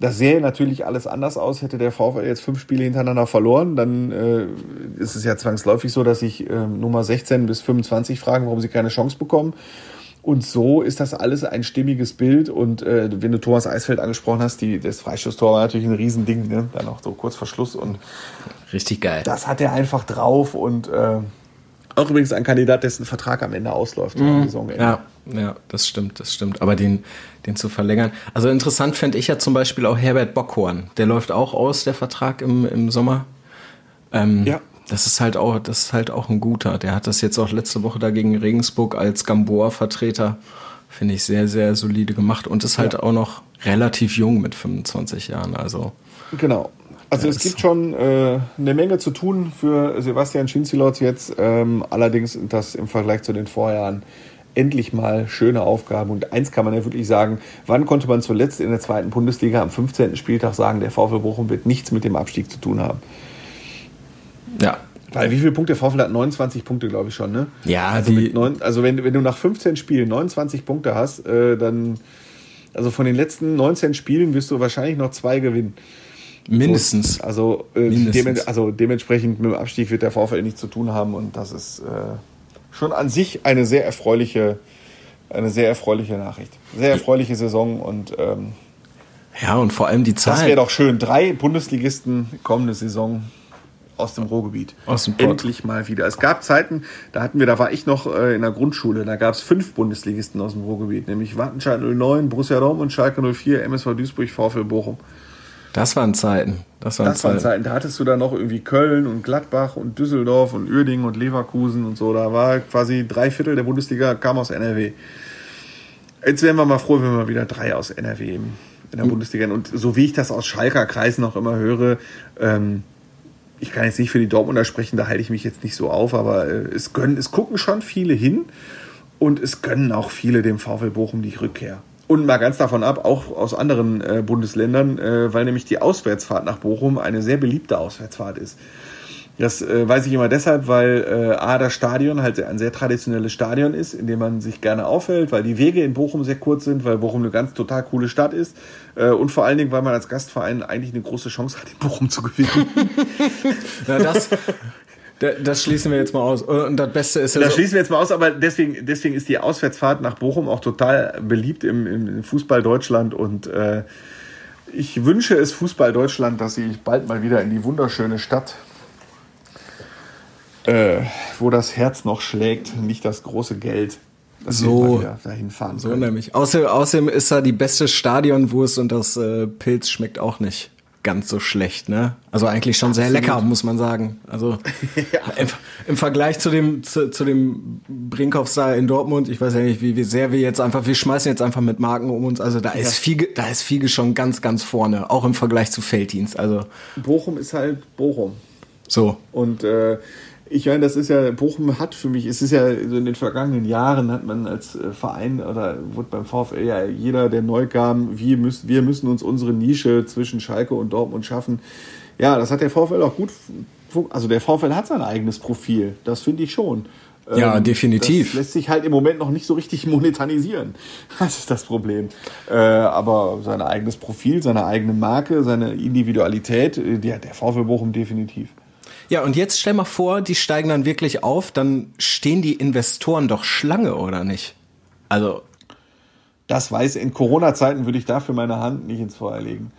Das sähe natürlich alles anders aus, hätte der VfL jetzt fünf Spiele hintereinander verloren, dann äh, ist es ja zwangsläufig so, dass sich äh, Nummer 16 bis 25 fragen, warum sie keine Chance bekommen. Und so ist das alles ein stimmiges Bild. Und äh, wenn du Thomas Eisfeld angesprochen hast, die, das Freistoßtor war natürlich ein Riesending, ne? Dann auch so kurz vor Schluss. Und Richtig geil. das hat er einfach drauf. Und äh, auch übrigens ein Kandidat, dessen Vertrag am Ende ausläuft am Saisonende. Ja, ja, das stimmt, das stimmt. Aber den, den zu verlängern. Also interessant fände ich ja zum Beispiel auch Herbert Bockhorn. Der läuft auch aus, der Vertrag im, im Sommer. Ähm, Ja. Das ist halt auch, das ist halt auch ein guter. Der hat das jetzt auch letzte Woche da gegen Regensburg als Gamboa-Vertreter, finde ich, sehr, sehr solide gemacht und ist halt auch noch relativ jung mit 25 Jahren. Also Genau. Also es gibt schon äh, eine Menge zu tun für Sebastian Schinzilotz jetzt. Ähm, allerdings sind das im Vergleich zu den Vorjahren endlich mal schöne Aufgaben. Und eins kann man ja wirklich sagen, wann konnte man zuletzt in der zweiten Bundesliga am 15. Spieltag sagen, der VfL Bochum wird nichts mit dem Abstieg zu tun haben? Ja, Weil wie viele Punkte? Der VfL hat 29 Punkte, glaube ich schon, ne? Ja, also, neun, also wenn, wenn du nach 15 Spielen 29 Punkte hast, äh, dann, also von den letzten 19 Spielen wirst du wahrscheinlich noch zwei gewinnen. mindestens. Also, äh, Mindestens. dem, also dementsprechend mit dem Abstieg wird der VfL nichts zu tun haben und das ist äh, schon an sich eine sehr erfreuliche, eine sehr erfreuliche Nachricht. Sehr erfreuliche Saison und ähm, Ja, und vor allem die das Zahlen. wäre doch schön. Drei Bundesligisten kommende Saison aus dem Ruhrgebiet. Aus dem Pott. Endlich mal wieder. Es gab Zeiten, da hatten wir, da war ich noch äh, in der Grundschule, da gab es fünf Bundesligisten aus dem Ruhrgebiet, nämlich Wattenscheid 09, Borussia Dortmund, Schalke 04, MSV Duisburg, VfL Bochum. das waren Zeiten. Das waren Das waren Zeiten. Zeiten. Da hattest du dann noch irgendwie Köln und Gladbach und Düsseldorf und Uerdingen und Leverkusen und so. Da war quasi drei Viertel der Bundesliga kam aus NRW. Jetzt wären wir mal froh, wenn wir wieder drei aus NRW in der Bundesliga. Und so wie ich das aus Schalker Kreisen auch immer höre, ähm, ich kann jetzt nicht für die Dortmunder sprechen, da halte ich mich jetzt nicht so auf, aber äh, es, gönnen, es gucken schon viele hin und es gönnen auch viele dem VfL Bochum die Rückkehr. Und mal ganz davon ab, auch aus anderen äh, Bundesländern, äh, weil nämlich die Auswärtsfahrt nach Bochum eine sehr beliebte Auswärtsfahrt ist. Das äh, weiß ich immer deshalb, weil äh, A, das Stadion halt ein sehr traditionelles Stadion ist, in dem man sich gerne aufhält, weil die Wege in Bochum sehr kurz sind, weil Bochum eine ganz total coole Stadt ist äh, und vor allen Dingen, weil man als Gastverein eigentlich eine große Chance hat, in Bochum zu gewinnen. Na, das, das schließen wir jetzt mal aus. Und das Beste ist ja Das so, schließen wir jetzt mal aus, aber deswegen, deswegen ist die Auswärtsfahrt nach Bochum auch total beliebt im, im Fußball Deutschland und äh, ich wünsche es Fußball Deutschland, dass sie bald mal wieder in die wunderschöne Stadt, äh, wo das Herz noch schlägt, nicht das große Geld, dass So. wir dahin fahren so können. nämlich. Außerdem, außerdem ist da die beste Stadionwurst und das äh, Pilz schmeckt auch nicht ganz so schlecht, ne? Also eigentlich schon sehr lecker, muss man sagen. Also im, im Vergleich zu dem zu, zu dem Brinkhoffs da in Dortmund, ich weiß ja nicht, wie, wie sehr wir jetzt einfach, wir schmeißen jetzt einfach mit Marken um uns. Also da ist Fiege, da ist Fiege schon ganz, ganz vorne, auch im Vergleich zu Felddienst. Also Bochum ist halt Bochum. so. Und äh, ich meine, das ist ja, Bochum hat für mich, es ist ja so in den vergangenen Jahren hat man als äh, Verein oder wurde beim VfL ja jeder, der neu kam, wir müssen, wir müssen uns unsere Nische zwischen Schalke und Dortmund schaffen. Ja, das hat der VfL auch gut, also der VfL hat sein eigenes Profil, das finde ich schon. Ja, Ähm, definitiv. Das lässt sich halt im Moment noch nicht so richtig monetarisieren. Das ist das Problem. Äh, aber sein eigenes Profil, seine eigene Marke, seine Individualität, äh, die hat der VfL Bochum definitiv. Ja, und jetzt stell mal vor, die steigen dann wirklich auf, dann stehen die Investoren doch Schlange, oder nicht? Also, Das weiß, in Corona-Zeiten würde ich dafür meine Hand nicht ins Feuer legen.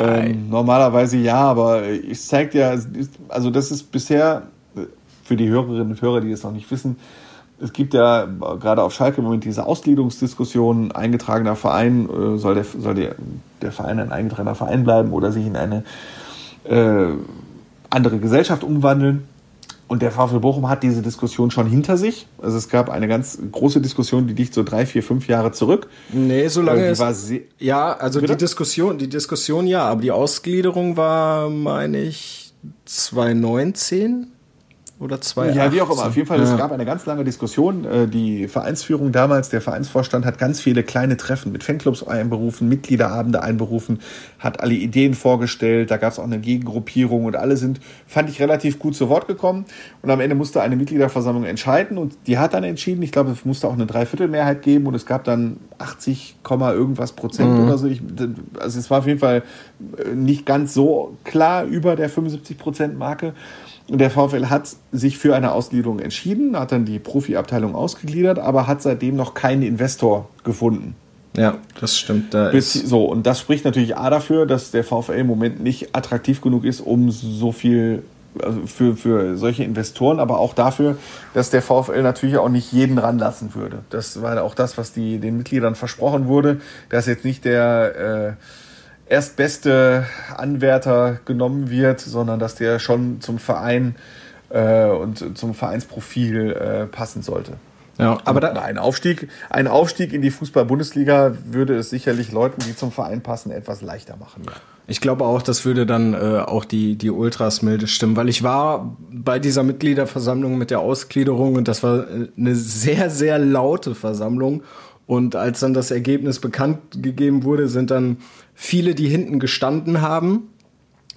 Ähm, normalerweise ja, aber ich zeig dir, also das ist bisher für die Hörerinnen und Hörer, die es noch nicht wissen, es gibt ja gerade auf Schalke im Moment diese Ausgliederungsdiskussion, eingetragener Verein, äh, soll, der, soll der, der Verein ein eingetragener Verein bleiben oder sich in eine äh, andere Gesellschaft umwandeln. Und der VfL Bochum hat diese Diskussion schon hinter sich. Also es gab eine ganz große Diskussion, die liegt so drei, vier, fünf Jahre zurück. nee, so lange Äh, ist. Ja, also Bitte? die Diskussion, die Diskussion ja, aber die Ausgliederung war, meine ich, 2019 oder 2018. Ja, wie auch immer. Auf jeden Fall, es Ja. gab eine ganz lange Diskussion. Äh, Die Vereinsführung damals, der Vereinsvorstand hat ganz viele kleine Treffen mit Fanclubs einberufen, Mitgliederabende einberufen, hat alle Ideen vorgestellt. Da gab es auch eine Gegengruppierung und alle sind, fand ich, relativ gut zu Wort gekommen. Und am Ende musste eine Mitgliederversammlung entscheiden und die hat dann entschieden. Ich glaube, es musste auch eine Dreiviertelmehrheit geben und es gab dann 80, Komma irgendwas Prozent oder so. Ich, also es war auf jeden Fall äh, nicht ganz so klar über der 75 Prozent Marke. Der VfL hat sich für eine Ausgliederung entschieden, hat dann die Profiabteilung ausgegliedert, aber hat seitdem noch keinen Investor gefunden. Ja, das stimmt. Da Bis, so, und das spricht natürlich A dafür, dass der VfL im Moment nicht attraktiv genug ist, um so viel also für, für solche Investoren, aber auch dafür, dass der VfL natürlich auch nicht jeden ranlassen würde. Das war auch das, was die, den Mitgliedern versprochen wurde, dass jetzt nicht der äh, erstbeste Anwärter genommen wird, sondern dass der schon zum Verein äh, und zum Vereinsprofil äh, passen sollte. ja, aber da, ein Aufstieg, ein Aufstieg in die Fußball-Bundesliga würde es sicherlich Leuten, die zum Verein passen, etwas leichter machen. Ja. Ich glaube auch, das würde dann äh, auch die, die Ultras milde stimmen, weil ich war bei dieser Mitgliederversammlung mit der Ausgliederung und das war äh, eine sehr, sehr laute Versammlung. Und als dann das Ergebnis bekannt gegeben wurde, sind dann viele, die hinten gestanden haben,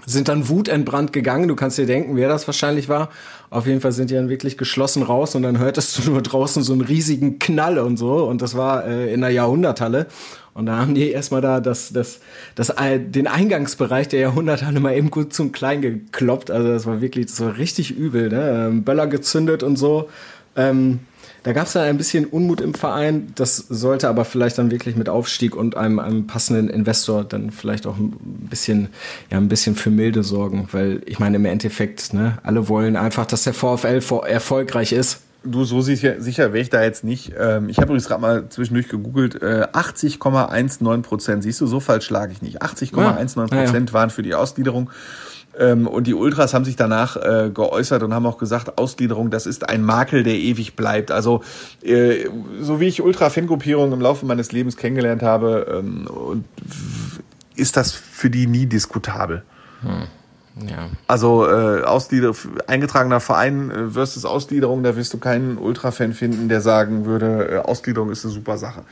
sind dann wutentbrannt gegangen. Du kannst dir denken, wer das wahrscheinlich war. Auf jeden Fall sind die dann wirklich geschlossen raus und dann hörtest du nur draußen so einen riesigen Knall und so. Und das war äh, in der Jahrhunderthalle. Und da haben die erstmal da das, das, das, den Eingangsbereich der Jahrhunderthalle mal eben gut zum Klein gekloppt. Also das war wirklich, war richtig übel, ne? Ähm, Böller gezündet und so. Ähm, da gab es dann ein bisschen Unmut im Verein. Das sollte aber vielleicht dann wirklich mit Aufstieg und einem, einem passenden Investor dann vielleicht auch ein bisschen, ja, ein bisschen für Milde sorgen. Weil ich meine, im Endeffekt, ne, alle wollen einfach, dass der VfL erfolgreich ist. Du, so sicher, sicher wäre ich da jetzt nicht. Ähm, ich habe übrigens gerade mal zwischendurch gegoogelt. Äh, 80,19 Prozent. Siehst du, so falsch schlage ich nicht. 80,19 Prozent Ja, ja. waren für die Ausgliederung. Ähm, und die Ultras haben sich danach äh, geäußert und haben auch gesagt, Ausgliederung, das ist ein Makel, der ewig bleibt. Also äh, so wie ich Ultra-Fangruppierungen im Laufe meines Lebens kennengelernt habe, ähm, und ist das für die nie diskutabel. Hm. Ja. Also äh, Ausglieder eingetragener Verein äh, versus Ausgliederung, da wirst du keinen Ultra-Fan finden, der sagen würde, äh, Ausgliederung ist eine super Sache.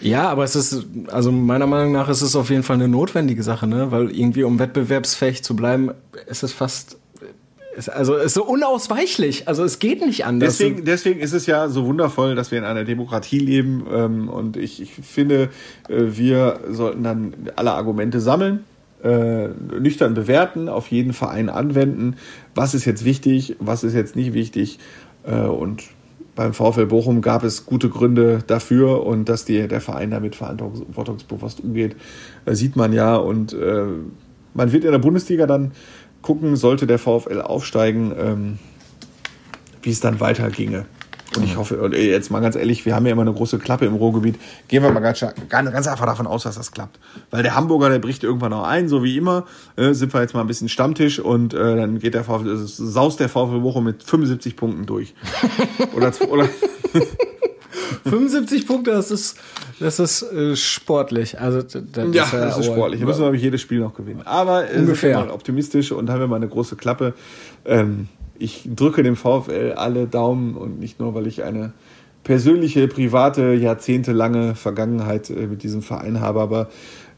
Ja, aber es ist, also meiner Meinung nach ist es auf jeden Fall eine notwendige Sache, ne? Weil irgendwie, um wettbewerbsfähig zu bleiben, ist es fast also ist so unausweichlich. Also es geht nicht anders. Deswegen, deswegen ist es ja so wundervoll, dass wir in einer Demokratie leben. Ähm, und ich, ich finde, äh, wir sollten dann alle Argumente sammeln, äh, nüchtern bewerten, auf jeden Verein anwenden. Was ist jetzt wichtig, was ist jetzt nicht wichtig. Äh, und beim VfL Bochum gab es gute Gründe dafür und dass die, der Verein damit verantwortungsbewusst umgeht, äh, sieht man ja. Und äh, man wird in der Bundesliga dann gucken, sollte der VfL aufsteigen, ähm, wie es dann weiterginge. Und ich mhm. hoffe, und jetzt mal ganz ehrlich, wir haben ja immer eine große Klappe im Ruhrgebiet. Gehen wir mal ganz, ganz, einfach davon aus, dass das klappt. Weil der Hamburger, der bricht irgendwann auch ein, so wie immer. Äh, sind wir jetzt mal ein bisschen Stammtisch und äh, dann geht der VfL, äh, saust der VfL Bochum mit 75 Punkten durch. oder, oder 75 Punkte, das ist, das ist äh, sportlich. Also, das ja, ist, das ist sportlich. Wir müssen aber jedes Spiel noch gewinnen. Aber äh, ungefähr wir optimistisch und haben wir mal eine große Klappe. Ähm, ich drücke dem VfL alle Daumen und nicht nur, weil ich eine persönliche, private, jahrzehntelange Vergangenheit äh, mit diesem Verein habe, aber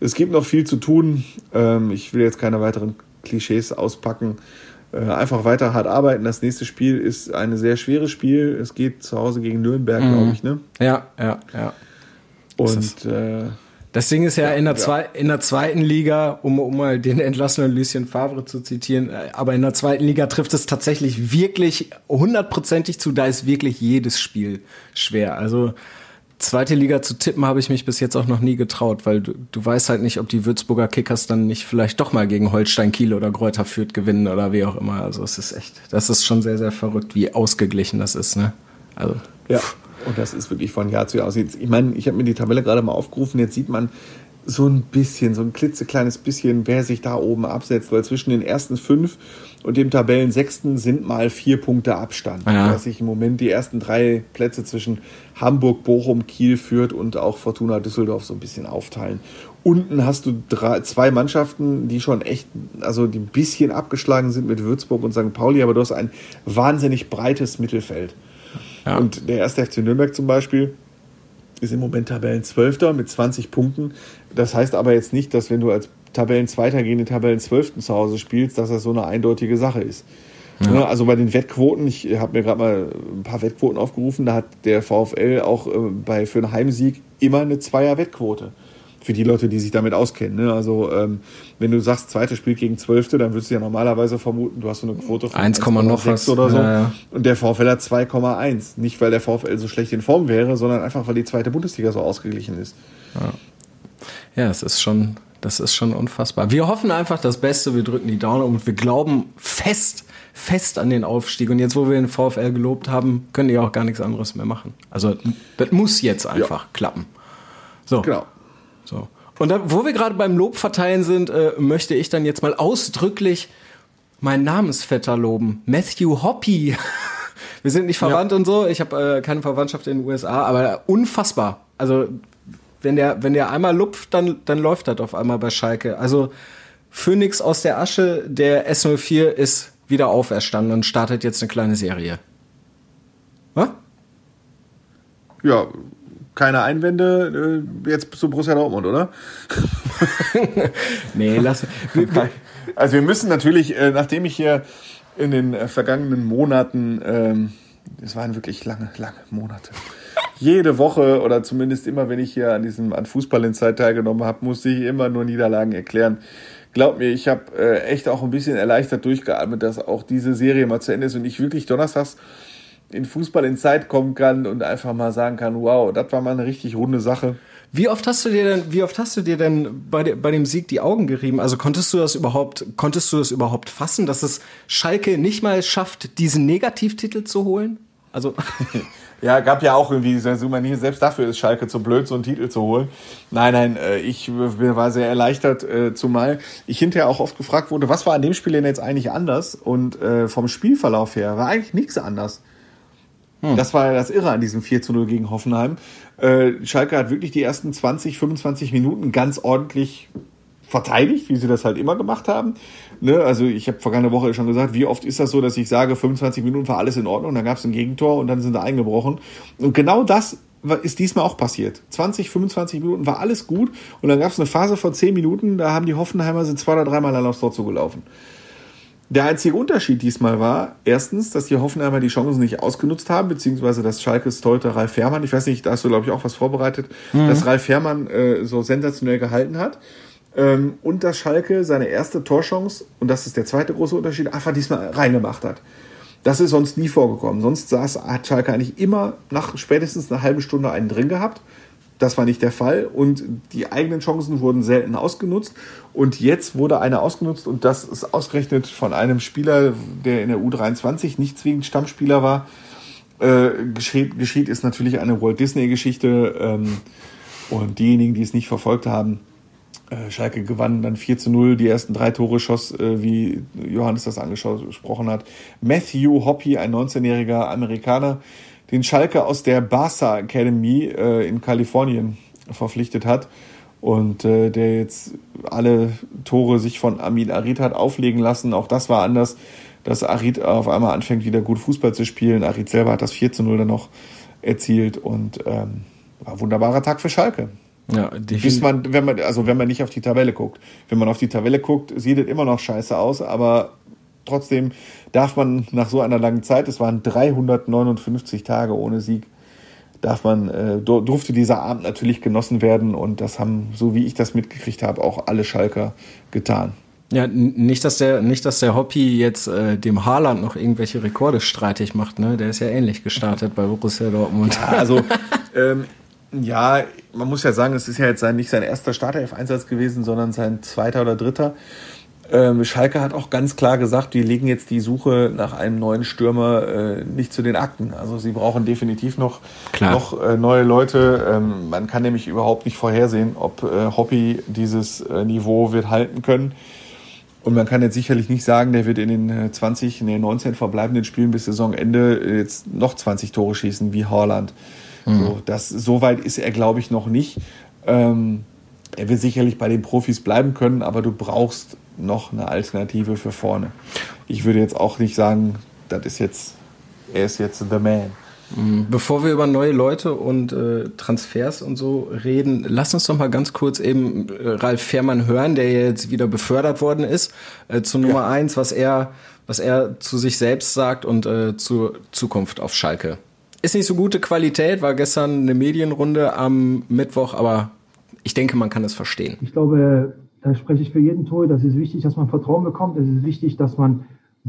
es gibt noch viel zu tun. Ähm, ich will jetzt keine weiteren Klischees auspacken. Äh, einfach weiter hart arbeiten. Das nächste Spiel ist ein sehr schweres Spiel. Es geht zu Hause gegen Nürnberg, mhm. glaube ich, ne? Ja, ja, ja. Und äh, das Ding ist ja, ja in, der ja. in der zweiten Liga, um, um mal den entlassenen Lucien Favre zu zitieren, äh, aber in der zweiten Liga trifft es tatsächlich wirklich hundertprozentig zu, da ist wirklich jedes Spiel schwer. Also zweite Liga zu tippen habe ich mich bis jetzt auch noch nie getraut, weil du, du weißt halt nicht, ob die Würzburger Kickers dann nicht vielleicht doch mal gegen Holstein Kiel oder Greuther Fürth gewinnen oder wie auch immer. Also es ist echt, das ist schon sehr, sehr verrückt, wie ausgeglichen das ist, ne? Also. Ja. Und das ist wirklich von Jahr zu Jahr aus. Ich meine, ich habe mir die Tabelle gerade mal aufgerufen, jetzt sieht man so ein bisschen, so ein klitzekleines bisschen, wer sich da oben absetzt, weil zwischen den ersten fünf und dem Tabellensechsten sind mal vier Punkte Abstand. Ja. Dass sich im Moment die ersten drei Plätze zwischen Hamburg, Bochum, Kiel, Fürth und auch Fortuna Düsseldorf so ein bisschen aufteilen. Unten hast du drei, zwei Mannschaften, die schon echt, also die ein bisschen abgeschlagen sind mit Würzburg und St. Pauli, aber du hast ein wahnsinnig breites Mittelfeld. Ja. Und der erste FC Nürnberg zum Beispiel ist im Moment Tabellenzwölfter mit 20 Punkten. Das heißt aber jetzt nicht, dass wenn du als Tabellenzweiter gegen den Tabellenzwölften zu Hause spielst, dass das so eine eindeutige Sache ist. Ja. Ne, also bei den Wettquoten, ich habe mir gerade mal ein paar Wettquoten aufgerufen, da hat der VfL auch äh, bei, für einen Heimsieg immer eine Zweier-Wettquote. Für die Leute, die sich damit auskennen. Ne? Also ähm, wenn du sagst, zweites Spiel gegen Zwölfte, dann würdest du ja normalerweise vermuten, du hast so eine Quote von 1, noch was oder so. Ja, ja. Und der VfL hat 2,1. Nicht, weil der VfL so schlecht in Form wäre, sondern einfach, weil die zweite Bundesliga so ausgeglichen ist. Ja, ja es ist schon das ist schon unfassbar. Wir hoffen einfach das Beste, wir drücken die Daumen und wir glauben fest, fest an den Aufstieg. Und jetzt, wo wir den VfL gelobt haben, können die auch gar nichts anderes mehr machen. Also das muss jetzt einfach ja. klappen. So. Genau. So. Und da, wo wir gerade beim Lob verteilen sind, äh, möchte ich dann jetzt mal ausdrücklich meinen Namensvetter loben. Matthew Hoppy. wir sind nicht verwandt ja. und so. Ich habe äh, keine Verwandtschaft in den USA, aber unfassbar. Also wenn der, wenn der einmal lupft, dann, dann läuft das auf einmal bei Schalke. Also Phoenix aus der Asche, der S04 ist wieder auferstanden und startet jetzt eine kleine Serie. Was? Ja, keine Einwände äh, jetzt zu Borussia Dortmund, oder? nee, lass. also wir müssen natürlich, äh, nachdem ich hier in den äh, vergangenen Monaten, ähm, es waren wirklich lange, lange Monate, jede Woche oder zumindest immer, wenn ich hier an diesem an Fußball in Zeit teilgenommen habe, musste ich immer nur Niederlagen erklären. Glaub mir, ich habe äh, echt auch ein bisschen erleichtert durchgeatmet, dass auch diese Serie mal zu Ende ist und ich wirklich donnerstags in Fußball in Zeit kommen kann und einfach mal sagen kann, wow, das war mal eine richtig runde Sache. Wie oft hast du dir denn, wie oft hast du dir denn bei, de, bei dem Sieg die Augen gerieben? Also konntest du das überhaupt, konntest du das überhaupt fassen, dass es Schalke nicht mal schafft, diesen Negativtitel zu holen? Also Ja, gab ja auch irgendwie diese selbst dafür ist Schalke zu blöd, so einen Titel zu holen. Nein, nein, äh, ich war sehr erleichtert, äh, zumal ich hinterher auch oft gefragt wurde, was war an dem Spiel denn jetzt eigentlich anders? Und äh, vom Spielverlauf her war eigentlich nichts anders. Hm. Das war ja das Irre an diesem 4 zu 0 gegen Hoffenheim. Schalke hat wirklich die ersten 20, 25 Minuten ganz ordentlich verteidigt, wie sie das halt immer gemacht haben. Ne? Also ich habe vergangene Woche schon gesagt, wie oft ist das so, dass ich sage, 25 Minuten war alles in Ordnung, dann gab es ein Gegentor und dann sind sie eingebrochen. Und genau das ist diesmal auch passiert. 20, 25 Minuten war alles gut und dann gab es eine Phase von 10 Minuten, da haben die Hoffenheimer sind zwei oder dreimal allein aufs Tor zugelaufen. Der einzige Unterschied diesmal war, erstens, dass die Hoffenheimer die Chancen nicht ausgenutzt haben, beziehungsweise dass Schalkes Torhüter Ralf Fährmann, ich weiß nicht, da hast du, glaube ich, auch was vorbereitet, mhm. dass Ralf Fährmann äh, so sensationell gehalten hat. Ähm, und dass Schalke seine erste Torchance, und das ist der zweite große Unterschied, einfach diesmal reingemacht hat. Das ist sonst nie vorgekommen. Sonst saß, hat Schalke eigentlich immer nach spätestens einer halben Stunde einen drin gehabt. Das war nicht der Fall und die eigenen Chancen wurden selten ausgenutzt. Und jetzt wurde eine ausgenutzt und das ist ausgerechnet von einem Spieler, der in der U23 nicht zwingend Stammspieler war. Äh, geschieht, ist natürlich eine Walt Disney-Geschichte ähm, und diejenigen, die es nicht verfolgt haben, äh, Schalke gewann dann 4 zu 0, die ersten drei Tore schoss, äh, wie Johannes das angesprochen hat. Matthew Hoppy, ein 19-jähriger Amerikaner, den Schalke aus der Barca Academy äh, in Kalifornien verpflichtet hat und der jetzt alle Tore sich von Amin Arid hat auflegen lassen. Auch das war anders, dass Arid auf einmal anfängt, wieder gut Fußball zu spielen. Arid selber hat das 4 zu 0 dann noch erzielt und ähm, war ein wunderbarer Tag für Schalke. Ja, Bis man, wenn man, also wenn man nicht auf die Tabelle guckt. Wenn man auf die Tabelle guckt, sieht es immer noch scheiße aus, aber trotzdem darf man nach so einer langen Zeit, es waren 359 Tage ohne Sieg, darf man, äh, durfte dieser Abend natürlich genossen werden und das haben, so wie ich das mitgekriegt habe, auch alle Schalker getan. Ja, nicht, dass der, nicht, dass der Hoppy jetzt äh, dem Haaland noch irgendwelche Rekorde streitig macht, ne? Der ist ja ähnlich gestartet bei Borussia Dortmund. Ja, also ähm, ja, man muss ja sagen, es ist ja jetzt sein, nicht sein erster Startelf-Einsatz gewesen, sondern sein zweiter oder dritter. Ähm, Schalke hat auch ganz klar gesagt, wir legen jetzt die Suche nach einem neuen Stürmer äh, nicht zu den Akten. Also sie brauchen definitiv noch, noch äh, neue Leute. Ähm, man kann nämlich überhaupt nicht vorhersehen, ob äh, Hoppy dieses äh, Niveau wird halten können. Und man kann jetzt sicherlich nicht sagen, der wird in den 20, in den 19 verbleibenden Spielen bis Saisonende jetzt noch 20 Tore schießen wie Haaland. Mhm. So, das, so weit ist er, glaube ich, noch nicht. Ähm, er wird sicherlich bei den Profis bleiben können, aber du brauchst noch eine Alternative für vorne. Ich würde jetzt auch nicht sagen, das ist jetzt, er ist jetzt the man. Mhm. Bevor wir über neue Leute und äh, Transfers und so reden, lass uns doch mal ganz kurz eben äh, Ralf Fährmann hören, der jetzt wieder befördert worden ist, äh, zu Nummer ja. eins, was er, was er zu sich selbst sagt und äh, zur Zukunft auf Schalke ist nicht so gute Qualität, war gestern eine Medienrunde am Mittwoch, aber ich denke, man kann es verstehen. Ich glaube, da spreche ich für jeden Tor. Das ist wichtig, dass man Vertrauen bekommt. Es ist wichtig, dass man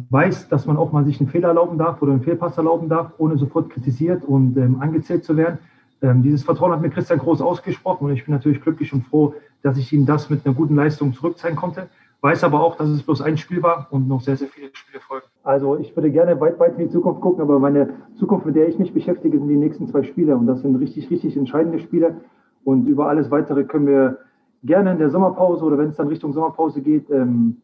weiß, dass man auch mal sich einen Fehler erlauben darf oder einen Fehlpass erlauben darf, ohne sofort kritisiert und ähm, angezählt zu werden. Ähm, dieses Vertrauen hat mir Christian Groß ausgesprochen und ich bin natürlich glücklich und froh, dass ich ihm das mit einer guten Leistung zurückzeigen konnte. Weiß aber auch, dass es bloß ein Spiel war und noch sehr, sehr viele Spiele folgen. Also ich würde gerne weit, weit in die Zukunft gucken, aber meine Zukunft, mit der ich mich beschäftige, sind die nächsten zwei Spiele. Und das sind richtig, richtig entscheidende Spiele. Und über alles Weitere können wir gerne in der Sommerpause oder wenn es dann Richtung Sommerpause geht, ähm,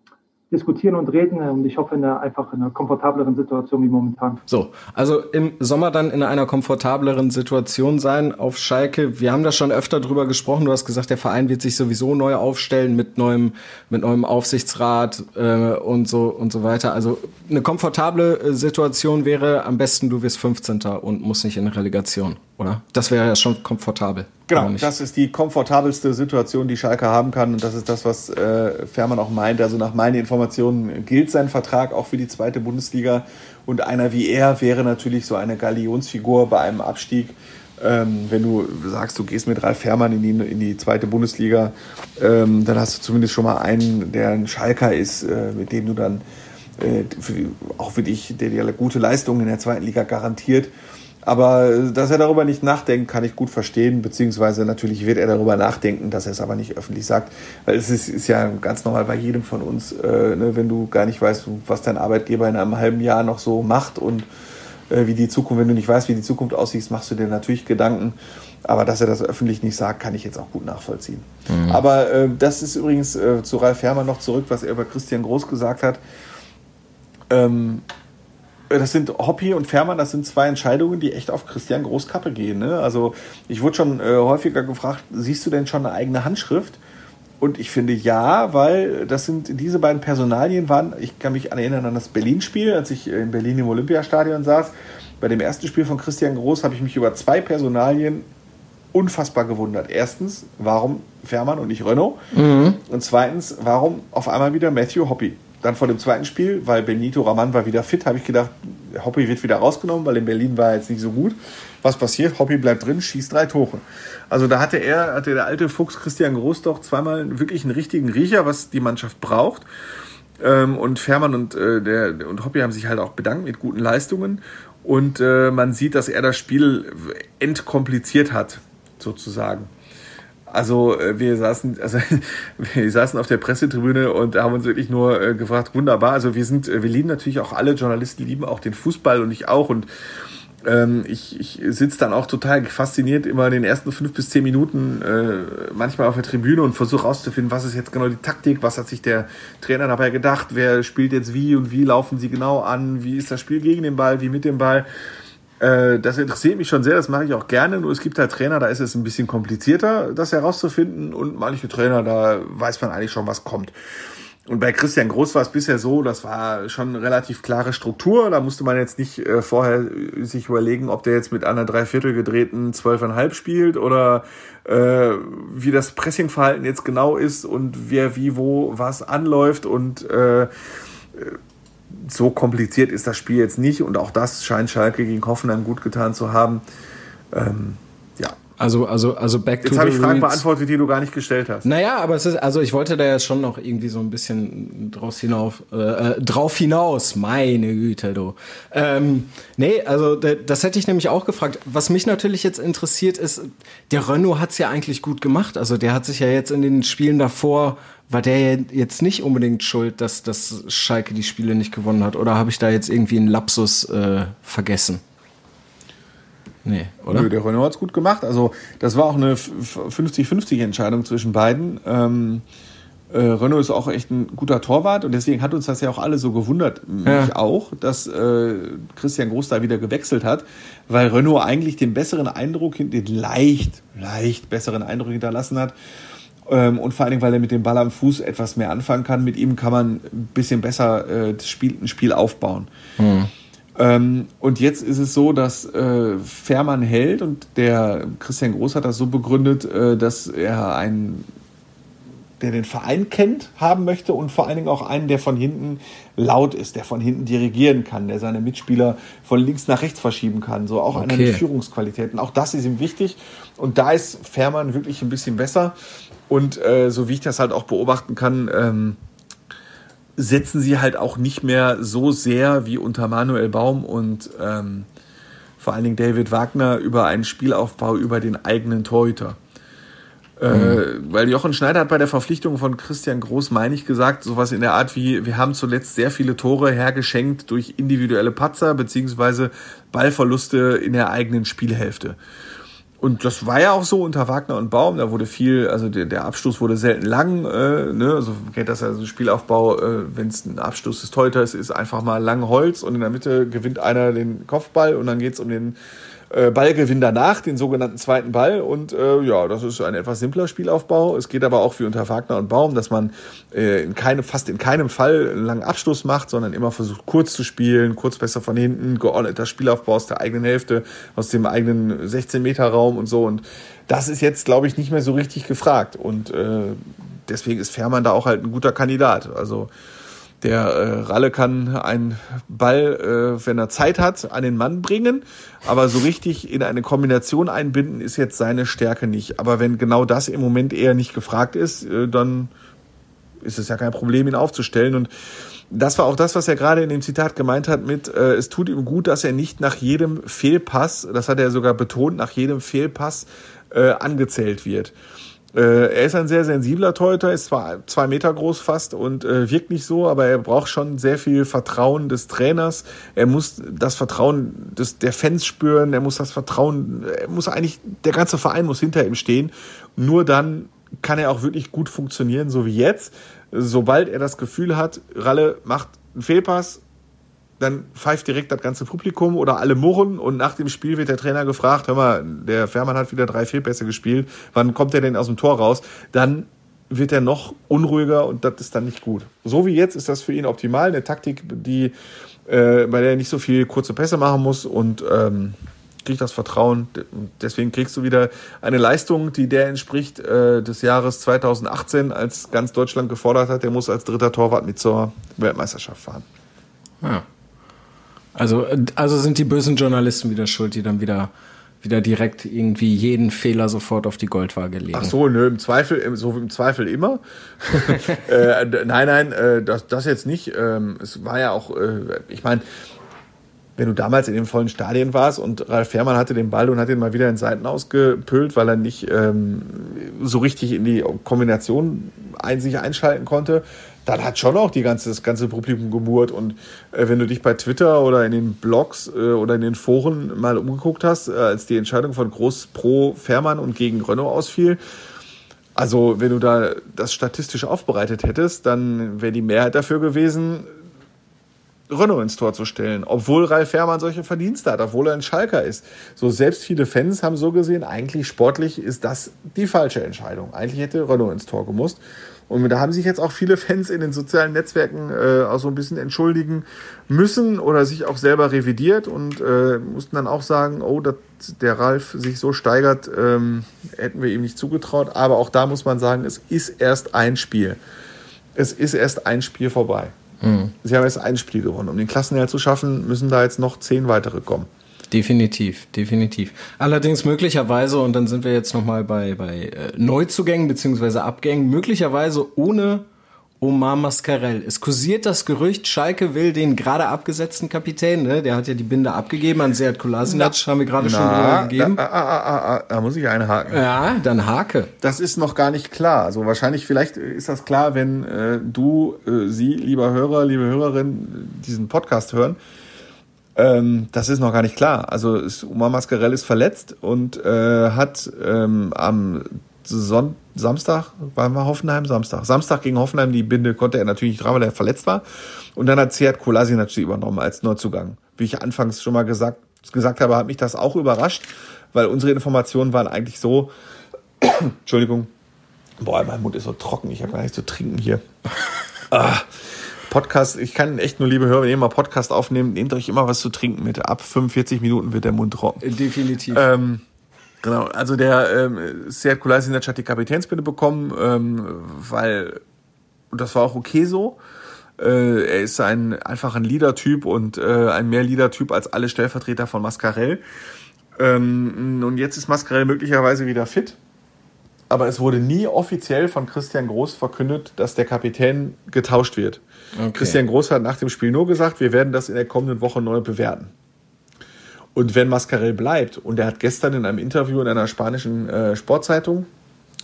diskutieren und reden und ich hoffe in einer einfach in einer komfortableren Situation wie momentan. So, also im Sommer dann in einer komfortableren Situation sein auf Schalke. Wir haben da schon öfter drüber gesprochen. Du hast gesagt, der Verein wird sich sowieso neu aufstellen mit neuem mit neuem Aufsichtsrat äh, und so und so weiter. Also eine komfortable äh, Situation wäre am besten du wirst 15. und musst nicht in Relegation oder? Das wäre ja schon komfortabel. Genau, das ist die komfortabelste Situation, die Schalke haben kann. Und das ist das, was äh, Fährmann auch meint. Also nach meinen Informationen gilt sein Vertrag auch für die zweite Bundesliga. Und einer wie er wäre natürlich so eine Galionsfigur bei einem Abstieg. Ähm, wenn du sagst, du gehst mit Ralf Fährmann in die, in die zweite Bundesliga, ähm, dann hast du zumindest schon mal einen, der ein Schalker ist, äh, mit dem du dann äh, für, auch für dich, der dir gute Leistungen in der zweiten Liga garantiert. Aber dass er darüber nicht nachdenkt, kann ich gut verstehen, beziehungsweise natürlich wird er darüber nachdenken, dass er es aber nicht öffentlich sagt. Weil es ist, ist ja ganz normal bei jedem von uns, äh, ne, wenn du gar nicht weißt, was dein Arbeitgeber in einem halben Jahr noch so macht und äh, wie die Zukunft, wenn du nicht weißt, wie die Zukunft aussieht, machst du dir natürlich Gedanken. Aber dass er das öffentlich nicht sagt, kann ich jetzt auch gut nachvollziehen. Mhm. Aber äh, das ist übrigens äh, zu Ralf Herrmann noch zurück, was er über Christian Groß gesagt hat. Ähm, das sind Hoppy und Fährmann, das sind zwei Entscheidungen, die echt auf Christian Großkappe gehen. Ne? Also ich wurde schon äh, häufiger gefragt, siehst du denn schon eine eigene Handschrift? Und ich finde ja, weil das sind diese beiden Personalien waren, ich kann mich erinnern an das Berlin-Spiel, als ich in Berlin im Olympiastadion saß. Bei dem ersten Spiel von Christian Groß habe ich mich über zwei Personalien unfassbar gewundert. Erstens, warum Fährmann und nicht Renault? Mhm. Und zweitens, warum auf einmal wieder Matthew Hoppy? Dann vor dem zweiten Spiel, weil Benito Raman war wieder fit, habe ich gedacht, Hoppy wird wieder rausgenommen, weil in Berlin war er jetzt nicht so gut. Was passiert? Hoppy bleibt drin, schießt drei Tore. Also da hatte er, hatte der alte Fuchs Christian Groß doch zweimal wirklich einen richtigen Riecher, was die Mannschaft braucht. Ähm, und Fährmann und, äh, der, und Hoppy haben sich halt auch bedankt mit guten Leistungen. Und äh, man sieht, dass er das Spiel entkompliziert hat sozusagen. Also äh, wir saßen, also wir saßen auf der Pressetribüne und haben uns wirklich nur äh, gefragt, wunderbar. Also wir sind, äh, wir lieben natürlich auch alle Journalisten lieben auch den Fußball und ich auch und ähm, ich, ich sitze dann auch total fasziniert immer in den ersten fünf bis zehn Minuten äh, manchmal auf der Tribüne und versuche rauszufinden, was ist jetzt genau die Taktik, was hat sich der Trainer dabei gedacht, wer spielt jetzt wie und wie laufen sie genau an, wie ist das Spiel gegen den Ball, wie mit dem Ball. Äh, das interessiert mich schon sehr, das mache ich auch gerne. Nur es gibt halt Trainer, da ist es ein bisschen komplizierter, das herauszufinden. Und manche Trainer, da weiß man eigentlich schon, was kommt. Und bei Christian Groß war es bisher so, das war schon eine relativ klare Struktur. Da musste man jetzt nicht äh, vorher sich überlegen, ob der jetzt mit einer Dreiviertel gedrehten zwölfeinhalb spielt oder äh, wie das Pressingverhalten jetzt genau ist und wer wie wo was anläuft und äh, so kompliziert ist das Spiel jetzt nicht und auch das scheint Schalke gegen Hoffenheim gut getan zu haben. Ähm, ja. Also, also, also back Jetzt habe ich Fragen beantwortet, die du gar nicht gestellt hast. Naja, aber es ist, also ich wollte da ja schon noch irgendwie so ein bisschen draus hinauf, äh, äh drauf hinaus. Meine Güte, du. Ähm, nee, also das hätte ich nämlich auch gefragt. Was mich natürlich jetzt interessiert ist, der Renault hat's ja eigentlich gut gemacht. Also der hat sich ja jetzt in den Spielen davor war der jetzt nicht unbedingt schuld, dass, dass Schalke die Spiele nicht gewonnen hat? Oder habe ich da jetzt irgendwie einen Lapsus äh, vergessen? Nee, oder? Nö, der Renault hat es gut gemacht. Also, das war auch eine 50-50 Entscheidung zwischen beiden. Ähm, äh, Renault ist auch echt ein guter Torwart und deswegen hat uns das ja auch alle so gewundert, ja. mich auch, dass äh, Christian Groß da wieder gewechselt hat, weil Renault eigentlich den besseren Eindruck, den leicht, leicht besseren Eindruck hinterlassen hat und vor allen Dingen, weil er mit dem Ball am Fuß etwas mehr anfangen kann. Mit ihm kann man ein bisschen besser äh, das Spiel, ein Spiel aufbauen. Mhm. Ähm, und jetzt ist es so, dass äh, Fährmann hält und der Christian Groß hat das so begründet, äh, dass er einen der den Verein kennt, haben möchte und vor allen Dingen auch einen, der von hinten laut ist, der von hinten dirigieren kann, der seine Mitspieler von links nach rechts verschieben kann. So auch okay. eine mit Führungsqualitäten. Auch das ist ihm wichtig. Und da ist Fährmann wirklich ein bisschen besser. Und äh, so wie ich das halt auch beobachten kann, ähm, setzen sie halt auch nicht mehr so sehr wie unter Manuel Baum und ähm, vor allen Dingen David Wagner über einen Spielaufbau über den eigenen Torhüter. Äh, mhm. weil Jochen Schneider hat bei der Verpflichtung von Christian Groß, meine ich, gesagt, sowas in der Art wie, wir haben zuletzt sehr viele Tore hergeschenkt durch individuelle Patzer beziehungsweise Ballverluste in der eigenen Spielhälfte. Und das war ja auch so unter Wagner und Baum. Da wurde viel, also der, der Abstoß wurde selten lang. Äh, ne? Also kennt das ja so Spielaufbau, äh, wenn es ein Abstoß des Teuters ist, einfach mal lang Holz und in der Mitte gewinnt einer den Kopfball und dann geht's um den äh, Ballgewinn danach, den sogenannten zweiten Ball. Und äh, ja, das ist ein etwas simpler Spielaufbau. Es geht aber auch wie unter Wagner und Baum, dass man äh, in keine, fast in keinem Fall einen langen Abschluss macht, sondern immer versucht, kurz zu spielen, kurz besser von hinten, geordneter Spielaufbau aus der eigenen Hälfte, aus dem eigenen 16-Meter-Raum und so. Und das ist jetzt, glaube ich, nicht mehr so richtig gefragt. Und äh, deswegen ist Fährmann da auch halt ein guter Kandidat. Also der äh, Ralle kann einen Ball, äh, wenn er Zeit hat, an den Mann bringen, aber so richtig in eine Kombination einbinden ist jetzt seine Stärke nicht. Aber wenn genau das im Moment eher nicht gefragt ist, äh, dann ist es ja kein Problem, ihn aufzustellen. Und das war auch das, was er gerade in dem Zitat gemeint hat mit, äh, es tut ihm gut, dass er nicht nach jedem Fehlpass, das hat er sogar betont, nach jedem Fehlpass äh, angezählt wird. Äh, er ist ein sehr sensibler Torhüter, ist zwar zwei Meter groß fast und äh, wirkt nicht so, aber er braucht schon sehr viel Vertrauen des Trainers. Er muss das Vertrauen des, der Fans spüren, er muss das Vertrauen, er muss eigentlich, der ganze Verein muss hinter ihm stehen. Nur dann kann er auch wirklich gut funktionieren, so wie jetzt. Sobald er das Gefühl hat, Ralle macht einen Fehlpass, dann pfeift direkt das ganze Publikum oder alle murren und nach dem Spiel wird der Trainer gefragt, hör mal, der Fährmann hat wieder drei Fehlpässe gespielt, wann kommt er denn aus dem Tor raus? Dann wird er noch unruhiger und das ist dann nicht gut. So wie jetzt ist das für ihn optimal, eine Taktik, die, äh, bei der er nicht so viel kurze Pässe machen muss und ähm, kriegt das Vertrauen. Deswegen kriegst du wieder eine Leistung, die der entspricht äh, des Jahres 2018, als ganz Deutschland gefordert hat, der muss als dritter Torwart mit zur Weltmeisterschaft fahren. Ja. Also, also sind die bösen Journalisten wieder schuld, die dann wieder wieder direkt irgendwie jeden Fehler sofort auf die Goldwaage legen. Ach so, nö, im Zweifel, so im Zweifel immer. äh, nein, nein, äh, das, das jetzt nicht. Ähm, es war ja auch, äh, ich meine, wenn du damals in dem vollen Stadion warst und Ralf Fährmann hatte den Ball und hat ihn mal wieder in Seiten ausgepüllt, weil er nicht ähm, so richtig in die Kombination ein, sich einschalten konnte, dann hat schon auch die ganze, das ganze Publikum gemurrt. Und äh, wenn du dich bei Twitter oder in den Blogs äh, oder in den Foren mal umgeguckt hast, äh, als die Entscheidung von Groß pro Fährmann und gegen Renault ausfiel, also wenn du da das statistisch aufbereitet hättest, dann wäre die Mehrheit dafür gewesen, Renault ins Tor zu stellen, obwohl Ralf Fährmann solche Verdienste hat, obwohl er ein Schalker ist. So selbst viele Fans haben so gesehen, eigentlich sportlich ist das die falsche Entscheidung. Eigentlich hätte Renault ins Tor gemusst. Und da haben sich jetzt auch viele Fans in den sozialen Netzwerken äh, auch so ein bisschen entschuldigen müssen oder sich auch selber revidiert und äh, mussten dann auch sagen, oh, dass der Ralf sich so steigert, ähm, hätten wir ihm nicht zugetraut. Aber auch da muss man sagen, es ist erst ein Spiel. Es ist erst ein Spiel vorbei. Mhm. Sie haben erst ein Spiel gewonnen. Um den Klassenerhalt zu schaffen, müssen da jetzt noch zehn weitere kommen. Definitiv, definitiv. Allerdings möglicherweise, und dann sind wir jetzt nochmal bei, bei äh, Neuzugängen beziehungsweise Abgängen, möglicherweise ohne Omar Mascarell. Es kursiert das Gerücht, Schalke will den gerade abgesetzten Kapitän, ne? der hat ja die Binde abgegeben an Seat Kolasinac, na, haben wir gerade schon drüber gegeben. Da, ah, ah, ah, da muss ich einhaken. Ja, dann hake. Das ist noch gar nicht klar. Also wahrscheinlich, vielleicht ist das klar, wenn äh, du, äh, Sie, lieber Hörer, liebe Hörerin, diesen Podcast hören. Ähm, das ist noch gar nicht klar. Also ist, Omar Mascarell ist verletzt und äh, hat ähm, am Son Samstag, waren wir Hoffenheim? Samstag. Samstag gegen Hoffenheim, die Binde konnte er natürlich nicht dran, weil er verletzt war. Und dann hat Seat Kolasinac sie übernommen als Neuzugang. Wie ich anfangs schon mal gesagt, gesagt habe, hat mich das auch überrascht, weil unsere Informationen waren eigentlich so, Entschuldigung, boah, mein Mund ist so trocken, ich habe gar nichts zu trinken hier. ah. Podcast, ich kann echt nur, liebe Hörer, wenn ihr mal Podcast aufnehmen, nehmt euch immer was zu trinken mit. Ab 45 Minuten wird der Mund trocken. Definitiv. Ähm, genau, also der ähm, Seat Kolasinac hat die Kapitänsbinde bekommen, ähm, weil, das war auch okay so, äh, er ist ein einfach ein Leader-Typ und äh, ein mehr Leader-Typ als alle Stellvertreter von Mascarell. Ähm, und jetzt ist Mascarell möglicherweise wieder fit aber es wurde nie offiziell von Christian Groß verkündet, dass der Kapitän getauscht wird. Okay. Christian Groß hat nach dem Spiel nur gesagt, wir werden das in der kommenden Woche neu bewerten. Und wenn Mascarell bleibt, und er hat gestern in einem Interview in einer spanischen äh, Sportzeitung,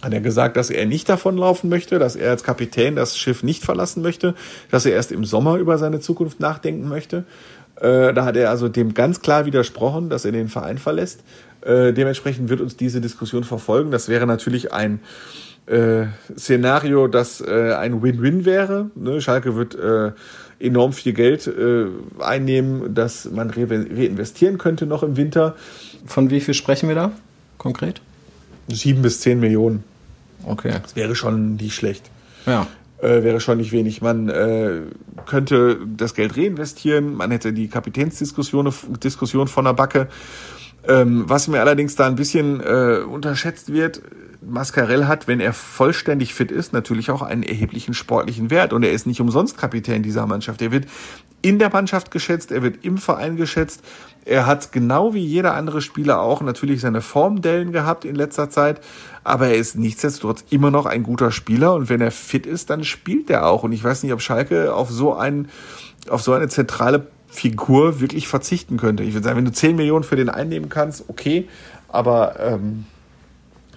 hat er gesagt, dass er nicht davonlaufen möchte, dass er als Kapitän das Schiff nicht verlassen möchte, dass er erst im Sommer über seine Zukunft nachdenken möchte. Äh, da hat er also dem ganz klar widersprochen, dass er den Verein verlässt. Äh, dementsprechend wird uns diese Diskussion verfolgen. Das wäre natürlich ein äh, Szenario, das äh, ein Win-Win wäre. Ne? Schalke wird äh, enorm viel Geld äh, einnehmen, das man re reinvestieren könnte noch im Winter. Von wie viel sprechen wir da konkret? Sieben bis zehn Millionen. Okay. Das wäre schon nicht schlecht. Ja. Äh, wäre schon nicht wenig. Man äh, könnte das Geld reinvestieren, man hätte die Kapitänsdiskussion Diskussion von der Backe ähm, was mir allerdings da ein bisschen unterschätzt wird, Mascarell hat, wenn er vollständig fit ist, natürlich auch einen erheblichen sportlichen Wert. Und er ist nicht umsonst Kapitän dieser Mannschaft. Er wird in der Mannschaft geschätzt, er wird im Verein geschätzt. Er hat genau wie jeder andere Spieler auch natürlich seine Formdellen gehabt in letzter Zeit. Aber er ist nichtsdestotrotz immer noch ein guter Spieler. Und wenn er fit ist, dann spielt er auch. Und ich weiß nicht, ob Schalke auf so einen, auf so eine zentrale Figur wirklich verzichten könnte. Ich würde sagen, wenn du 10 Millionen für den einnehmen kannst, okay, aber ähm,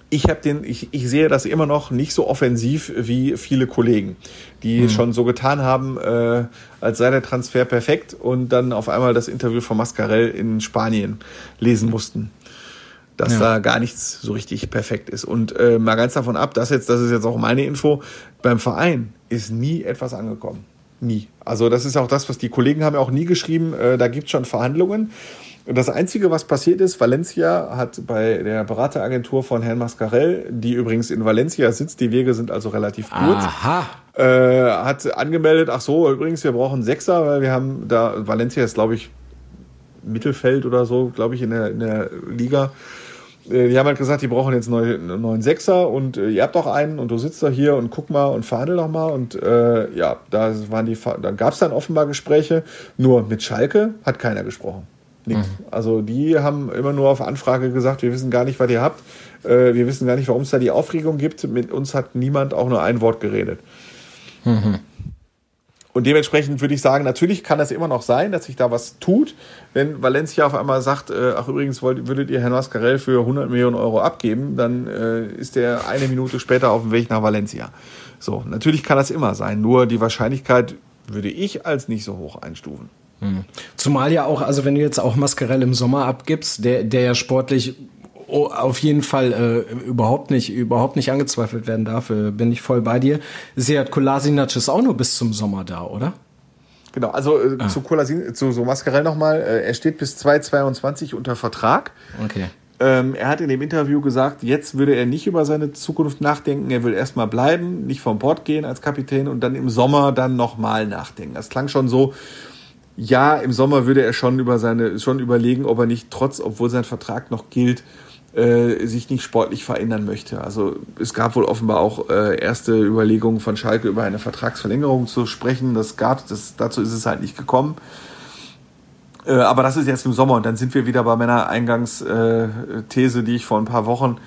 ich habe den, ich, ich sehe das immer noch nicht so offensiv wie viele Kollegen, die mhm. schon so getan haben, äh, als sei der Transfer perfekt und dann auf einmal das Interview von Mascarell in Spanien lesen mussten. Dass ja. da gar nichts so richtig perfekt ist. Und äh, mal ganz davon ab, das jetzt, das ist jetzt auch meine Info, beim Verein ist nie etwas angekommen. Nie. Also das ist auch das, was die Kollegen haben ja auch nie geschrieben, äh, da gibt es schon Verhandlungen. Das Einzige, was passiert ist, Valencia hat bei der Berateragentur von Herrn Mascarell, die übrigens in Valencia sitzt, die Wege sind also relativ kurz, äh, hat angemeldet, ach so, übrigens, wir brauchen Sechser, weil wir haben da, Valencia ist, glaube ich, Mittelfeld oder so, glaube ich, in der, in der Liga. Äh, die haben halt gesagt, die brauchen jetzt einen neuen Sechser und äh, ihr habt doch einen und du sitzt da hier und guck mal und verhandel doch mal. Und äh, ja, da waren die, da gab es dann offenbar Gespräche. Nur mit Schalke hat keiner gesprochen. Nichts. Mhm. Also die haben immer nur auf Anfrage gesagt, wir wissen gar nicht, was ihr habt. Äh, wir wissen gar nicht, warum es da die Aufregung gibt. Mit uns hat niemand auch nur ein Wort geredet. Mhm. Und dementsprechend würde ich sagen, natürlich kann es immer noch sein, dass sich da was tut, wenn Valencia auf einmal sagt, äh, ach übrigens, wollt, würdet ihr Herrn Mascarell für 100 Millionen Euro abgeben, dann äh, ist der eine Minute später auf dem Weg nach Valencia. So, natürlich kann das immer sein, nur die Wahrscheinlichkeit würde ich als nicht so hoch einstufen. Hm. Zumal ja auch, also wenn du jetzt auch Mascarell im Sommer abgibst, der, der ja sportlich auf jeden Fall äh, überhaupt nicht überhaupt nicht angezweifelt werden darf, äh, bin ich voll bei dir. Seat Kolasinac ist auch nur bis zum Sommer da, oder? Genau, also äh, ah. zu Kolasin, zu so Mascarell nochmal, äh, er steht bis 2022 unter Vertrag. Okay. Ähm, er hat in dem Interview gesagt, jetzt würde er nicht über seine Zukunft nachdenken, er will erstmal bleiben, nicht vom Bord gehen als Kapitän und dann im Sommer dann nochmal nachdenken. Das klang schon so, ja, im Sommer würde er schon über seine, schon überlegen, ob er nicht trotz, obwohl sein Vertrag noch gilt, äh, sich nicht sportlich verändern möchte. Also es gab wohl offenbar auch äh, erste Überlegungen von Schalke über eine Vertragsverlängerung zu sprechen. Das gab es, dazu ist es halt nicht gekommen. Äh, aber das ist jetzt im Sommer und dann sind wir wieder bei meiner Eingangsthese, die ich vor ein paar Wochen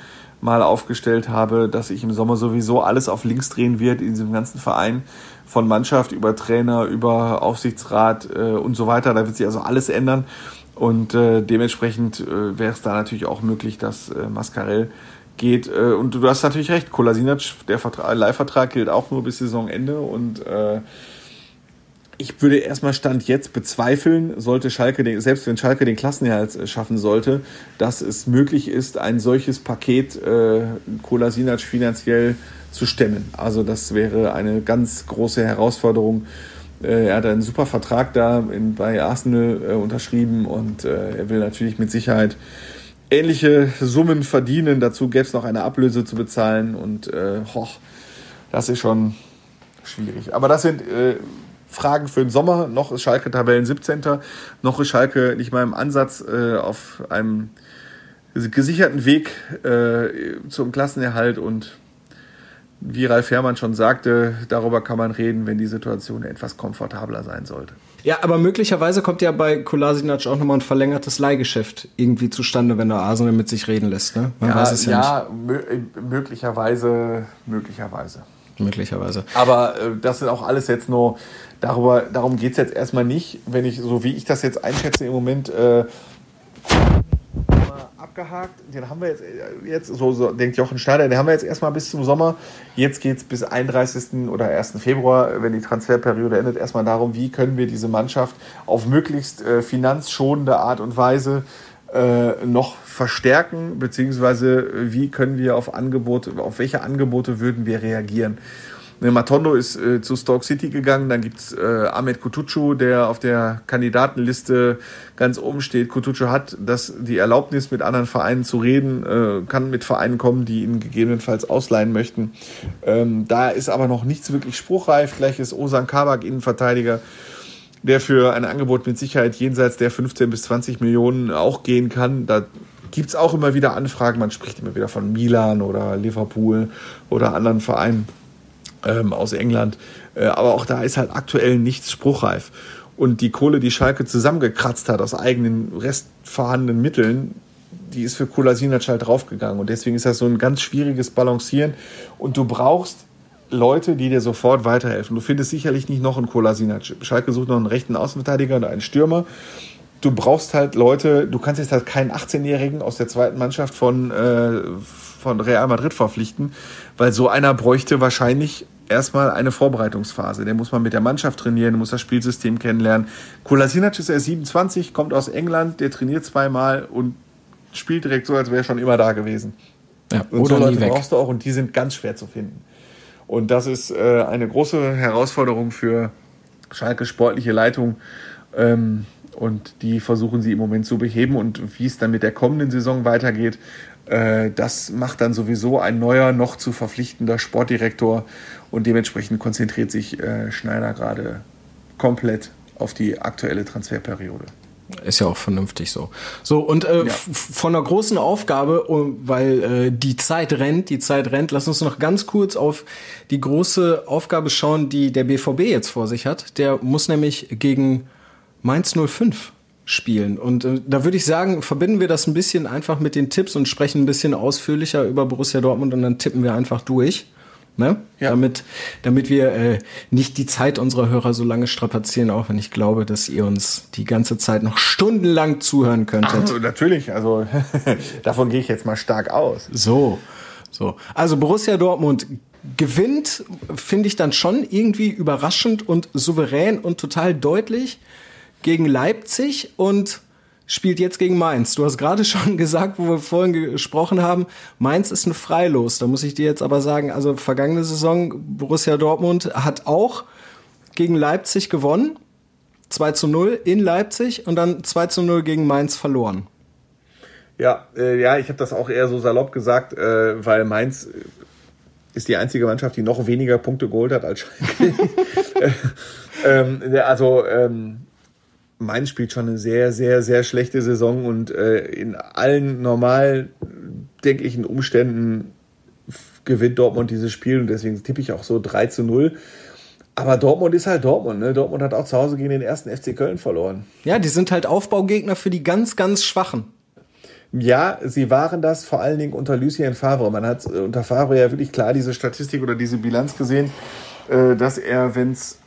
mal aufgestellt habe, dass sich im Sommer sowieso alles auf links drehen wird in diesem ganzen Verein von Mannschaft über Trainer, über Aufsichtsrat äh, und so weiter. Da wird sich also alles ändern. Und äh, dementsprechend äh, wäre es da natürlich auch möglich, dass äh, Mascarell geht. Äh, und du hast natürlich recht, Kolasinac, der Leihvertrag gilt auch nur bis Saisonende. Und äh, ich würde erstmal Stand jetzt bezweifeln, sollte Schalke, den, selbst wenn Schalke den Klassenerhalt äh, schaffen sollte, dass es möglich ist, ein solches Paket äh, Kolasinac finanziell zu stemmen. Also das wäre eine ganz große Herausforderung. Äh, er hat einen super Vertrag da in, bei Arsenal äh, unterschrieben und äh, er will natürlich mit Sicherheit ähnliche Summen verdienen. Dazu gäbe es noch eine Ablöse zu bezahlen und äh, hoch, das ist schon schwierig. Aber das sind äh, Fragen für den Sommer. Noch ist Schalke Tabellen 17. Noch ist Schalke nicht mal im Ansatz äh, auf einem gesicherten Weg äh, zum Klassenerhalt und wie Ralf Herrmann schon sagte, darüber kann man reden, wenn die Situation etwas komfortabler sein sollte. Ja, aber möglicherweise kommt ja bei Kolasinac auch nochmal ein verlängertes Leihgeschäft irgendwie zustande, wenn der Arsenal mit sich reden lässt. Ne? Man ja, weiß es ja, ja nicht. möglicherweise, möglicherweise. Möglicherweise. Aber äh, das sind auch alles jetzt nur, darüber, darum geht es jetzt erstmal nicht, wenn ich, so wie ich das jetzt einschätze im Moment, äh, abgehakt. Den haben wir jetzt, äh, jetzt so, so denkt Jochen Schneider, den haben wir jetzt erstmal bis zum Sommer. Jetzt geht es bis 31. oder 1. Februar, wenn die Transferperiode endet, erstmal darum, wie können wir diese Mannschaft auf möglichst äh, finanzschonende Art und Weise äh, noch verstärken, beziehungsweise äh, wie können wir auf Angebote, auf welche Angebote würden wir reagieren. Ne, Matondo ist äh, zu Stoke City gegangen, dann gibt's äh, Ahmed Kutucu, der auf der Kandidatenliste ganz oben steht. Kutucu hat das, die Erlaubnis, mit anderen Vereinen zu reden, äh, kann mit Vereinen kommen, die ihn gegebenenfalls ausleihen möchten. Ähm, da ist aber noch nichts wirklich spruchreif. Gleich ist Osan Kabak Innenverteidiger, der für ein Angebot mit Sicherheit jenseits der 15 bis 20 Millionen auch gehen kann. Da gibt's auch immer wieder Anfragen. Man spricht immer wieder von Milan oder Liverpool oder anderen Vereinen ähm, aus England. Äh, aber auch da ist halt aktuell nichts spruchreif. Und die Kohle, die Schalke zusammengekratzt hat aus eigenen restvorhandenen Mitteln, die ist für Kolasinac halt draufgegangen. Und deswegen ist das so ein ganz schwieriges Balancieren. Und du brauchst Leute, die dir sofort weiterhelfen. Du findest sicherlich nicht noch einen Kolasinac. Schalke sucht noch einen rechten Außenverteidiger oder einen Stürmer. Du brauchst halt Leute, du kannst jetzt halt keinen 18-Jährigen aus der zweiten Mannschaft von, äh, von Real Madrid verpflichten, weil so einer bräuchte wahrscheinlich erstmal eine Vorbereitungsphase. Der muss man mit der Mannschaft trainieren, muss das Spielsystem kennenlernen. Kolasinac ist erst 27, kommt aus England, der trainiert zweimal und spielt direkt so, als wäre er schon immer da gewesen. Ja, und so Leute brauchst du auch und die sind ganz schwer zu finden. Und das ist äh, eine große Herausforderung für Schalke sportliche Leitung. Ähm, und die versuchen sie im Moment zu beheben. Und wie es dann mit der kommenden Saison weitergeht, äh, das macht dann sowieso ein neuer, noch zu verpflichtender Sportdirektor. Und dementsprechend konzentriert sich äh, Schneider gerade komplett auf die aktuelle Transferperiode. Ist ja auch vernünftig so. So, und äh, ja. von einer großen Aufgabe, weil äh, die Zeit rennt, die Zeit rennt, lass uns noch ganz kurz auf die große Aufgabe schauen, die der BVB jetzt vor sich hat. Der muss nämlich gegen Mainz 05 spielen. Und äh, da würde ich sagen, verbinden wir das ein bisschen einfach mit den Tipps und sprechen ein bisschen ausführlicher über Borussia Dortmund und dann tippen wir einfach durch. Ne? Ja. Damit, damit wir äh, nicht die Zeit unserer Hörer so lange strapazieren, auch wenn ich glaube, dass ihr uns die ganze Zeit noch stundenlang zuhören könntet. Ach, natürlich, also davon gehe ich jetzt mal stark aus. So, so. Also Borussia Dortmund gewinnt, finde ich dann schon irgendwie überraschend und souverän und total deutlich gegen Leipzig und spielt jetzt gegen Mainz. Du hast gerade schon gesagt, wo wir vorhin gesprochen haben, Mainz ist ein Freilos. Da muss ich dir jetzt aber sagen, also vergangene Saison Borussia Dortmund hat auch gegen Leipzig gewonnen. 2 zu 0 in Leipzig und dann 2 zu 0 gegen Mainz verloren. Ja, äh, ja, ich habe das auch eher so salopp gesagt, äh, weil Mainz äh, ist die einzige Mannschaft, die noch weniger Punkte geholt hat als Schalke. ähm, also ähm, Mainz spielt schon eine sehr, sehr, sehr schlechte Saison und äh, in allen normal denklichen Umständen gewinnt Dortmund dieses Spiel und deswegen tippe ich auch so 3 zu 0. Aber Dortmund ist halt Dortmund. Ne? Dortmund hat auch zu Hause gegen den ersten FC Köln verloren. Ja, die sind halt Aufbaugegner für die ganz, ganz Schwachen. Ja, sie waren das vor allen Dingen unter Lucien Favre. Man hat äh, unter Favre ja wirklich klar diese Statistik oder diese Bilanz gesehen, äh, dass er, wenn es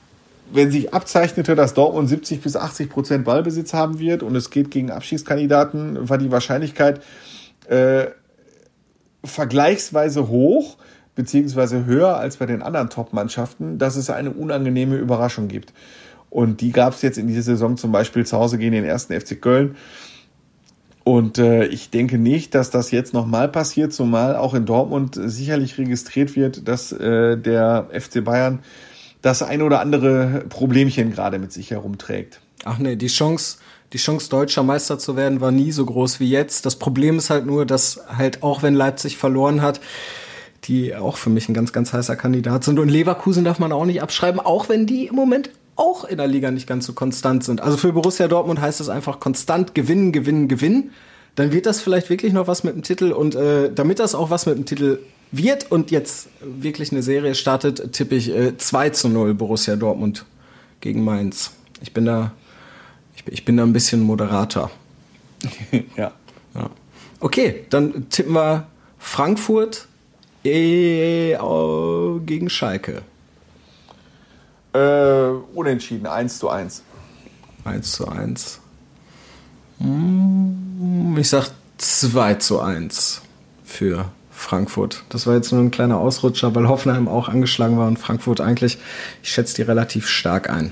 wenn sich abzeichnete, dass Dortmund 70 bis 80 Prozent Ballbesitz haben wird und es geht gegen Abschiedskandidaten, war die Wahrscheinlichkeit äh, vergleichsweise hoch, beziehungsweise höher als bei den anderen Top-Mannschaften, dass es eine unangenehme Überraschung gibt. Und die gab es jetzt in dieser Saison zum Beispiel zu Hause gegen den ersten FC Köln. Und äh, ich denke nicht, dass das jetzt nochmal passiert, zumal auch in Dortmund sicherlich registriert wird, dass äh, der FC Bayern das ein oder andere Problemchen gerade mit sich herumträgt. Ach nee, die Chance, die Chance, deutscher Meister zu werden, war nie so groß wie jetzt. Das Problem ist halt nur, dass halt auch wenn Leipzig verloren hat, die auch für mich ein ganz, ganz heißer Kandidat sind. Und Leverkusen darf man auch nicht abschreiben, auch wenn die im Moment auch in der Liga nicht ganz so konstant sind. Also für Borussia Dortmund heißt es einfach konstant gewinnen, gewinnen, gewinnen. Dann wird das vielleicht wirklich noch was mit dem Titel. Und äh, damit das auch was mit dem Titel wird und jetzt wirklich eine Serie startet, tippe ich äh, 2 zu 0 Borussia Dortmund gegen Mainz. Ich bin da, ich, ich bin da ein bisschen Moderator. ja. ja. Okay, dann tippen wir Frankfurt äh, gegen Schalke. Äh, unentschieden, 1 zu 1. 1 zu 1. Hm, ich sag 2 zu 1 für Frankfurt. Das war jetzt nur ein kleiner Ausrutscher, weil Hoffenheim auch angeschlagen war und Frankfurt eigentlich, ich schätze die relativ stark ein.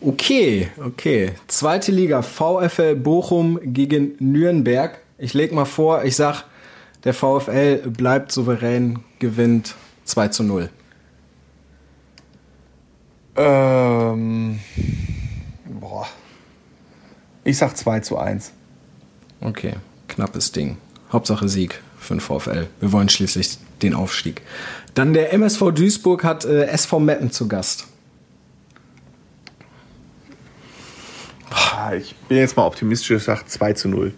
Okay, okay. Zweite Liga, VfL Bochum gegen Nürnberg. Ich leg mal vor, ich sag, der VfL bleibt souverän, gewinnt 2 zu 0. Ähm, boah. Ich sag 2 zu 1. Okay, knappes Ding. Hauptsache Sieg für den VfL. Wir wollen schließlich den Aufstieg. Dann der MSV Duisburg hat äh, SV Meppen zu Gast. Ich bin jetzt mal optimistisch, ich sage 2 zu 0.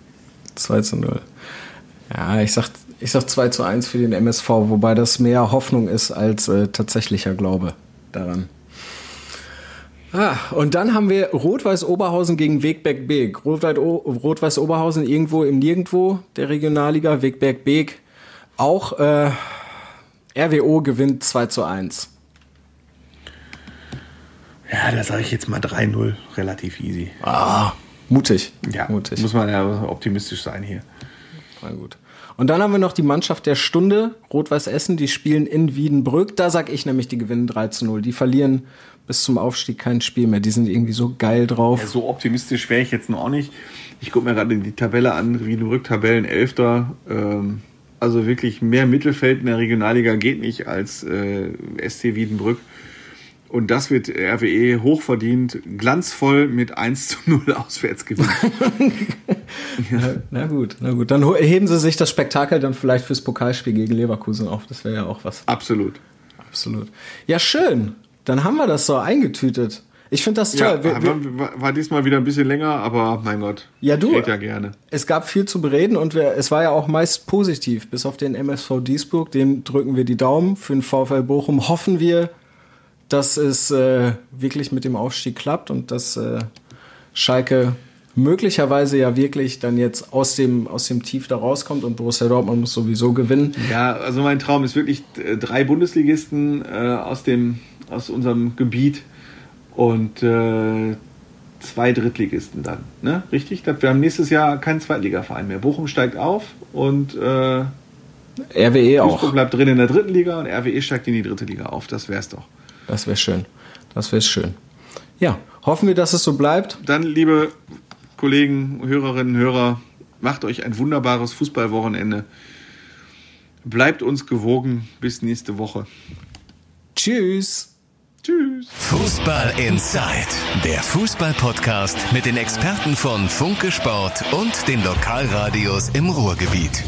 2 zu 0. Ja, ich sag, ich sag 2 zu 1 für den MSV, wobei das mehr Hoffnung ist als äh, tatsächlicher Glaube daran. Ah, und dann haben wir Rot-Weiß Oberhausen gegen Wegberg Beek. Rot-Weiß Oberhausen irgendwo im Nirgendwo der Regionalliga. Wegberg Beek auch äh, RWO gewinnt 2 zu 1. Ja, da sage ich jetzt mal 3-0. Relativ easy. Ah, mutig. Ja, mutig. muss man ja optimistisch sein hier. Na gut. Und dann haben wir noch die Mannschaft der Stunde, Rot-Weiß Essen, die spielen in Wiedenbrück. Da sag ich nämlich, die gewinnen 3 zu 0. Die verlieren bis zum Aufstieg kein Spiel mehr. Die sind irgendwie so geil drauf. Ja, so optimistisch wäre ich jetzt noch nicht. Ich gucke mir gerade die Tabelle an, Wiedenbrück Tabellen 11. Ähm, also wirklich mehr Mittelfeld in der Regionalliga geht nicht als äh, SC Wiedenbrück. Und das wird RWE hochverdient, glanzvoll mit 1 zu 0 auswärts gewinnen. ja. Na gut, na gut. Dann heben sie sich das Spektakel dann vielleicht fürs Pokalspiel gegen Leverkusen auf. Das wäre ja auch was. Absolut. Absolut. Ja, schön. Dann haben wir das so eingetütet. Ich finde das toll. Ja, wir, wir, war, war, diesmal wieder ein bisschen länger, aber mein Gott. Ja, du. Ich ja gerne. Es gab viel zu bereden und wir, es war ja auch meist positiv. Bis auf den MSV Duisburg, dem drücken wir die Daumen. Für den VfL Bochum hoffen wir, dass es äh, wirklich mit dem Aufstieg klappt und dass äh, Schalke möglicherweise ja wirklich dann jetzt aus dem, aus dem Tief da rauskommt und Borussia Dortmund muss sowieso gewinnen. Ja, also mein Traum ist wirklich äh, drei Bundesligisten äh, aus, dem, aus unserem Gebiet und äh, zwei Drittligisten dann. Ne? Richtig? Wir haben nächstes Jahr keinen Zweitligaverein mehr. Bochum steigt auf und äh, RWE auch. Duisburg bleibt drin in der dritten Liga und RWE steigt in die dritte Liga auf. Das wär's doch. Das wäre schön. Das wäre schön. Ja, hoffen wir, dass es so bleibt. Dann, liebe Kollegen, Hörerinnen, Hörer, macht euch ein wunderbares Fußballwochenende. Bleibt uns gewogen. Bis nächste Woche. Tschüss. Tschüss. Fußball Inside, der Fußball-Podcast mit den Experten von Funke Sport und den Lokalradios im Ruhrgebiet.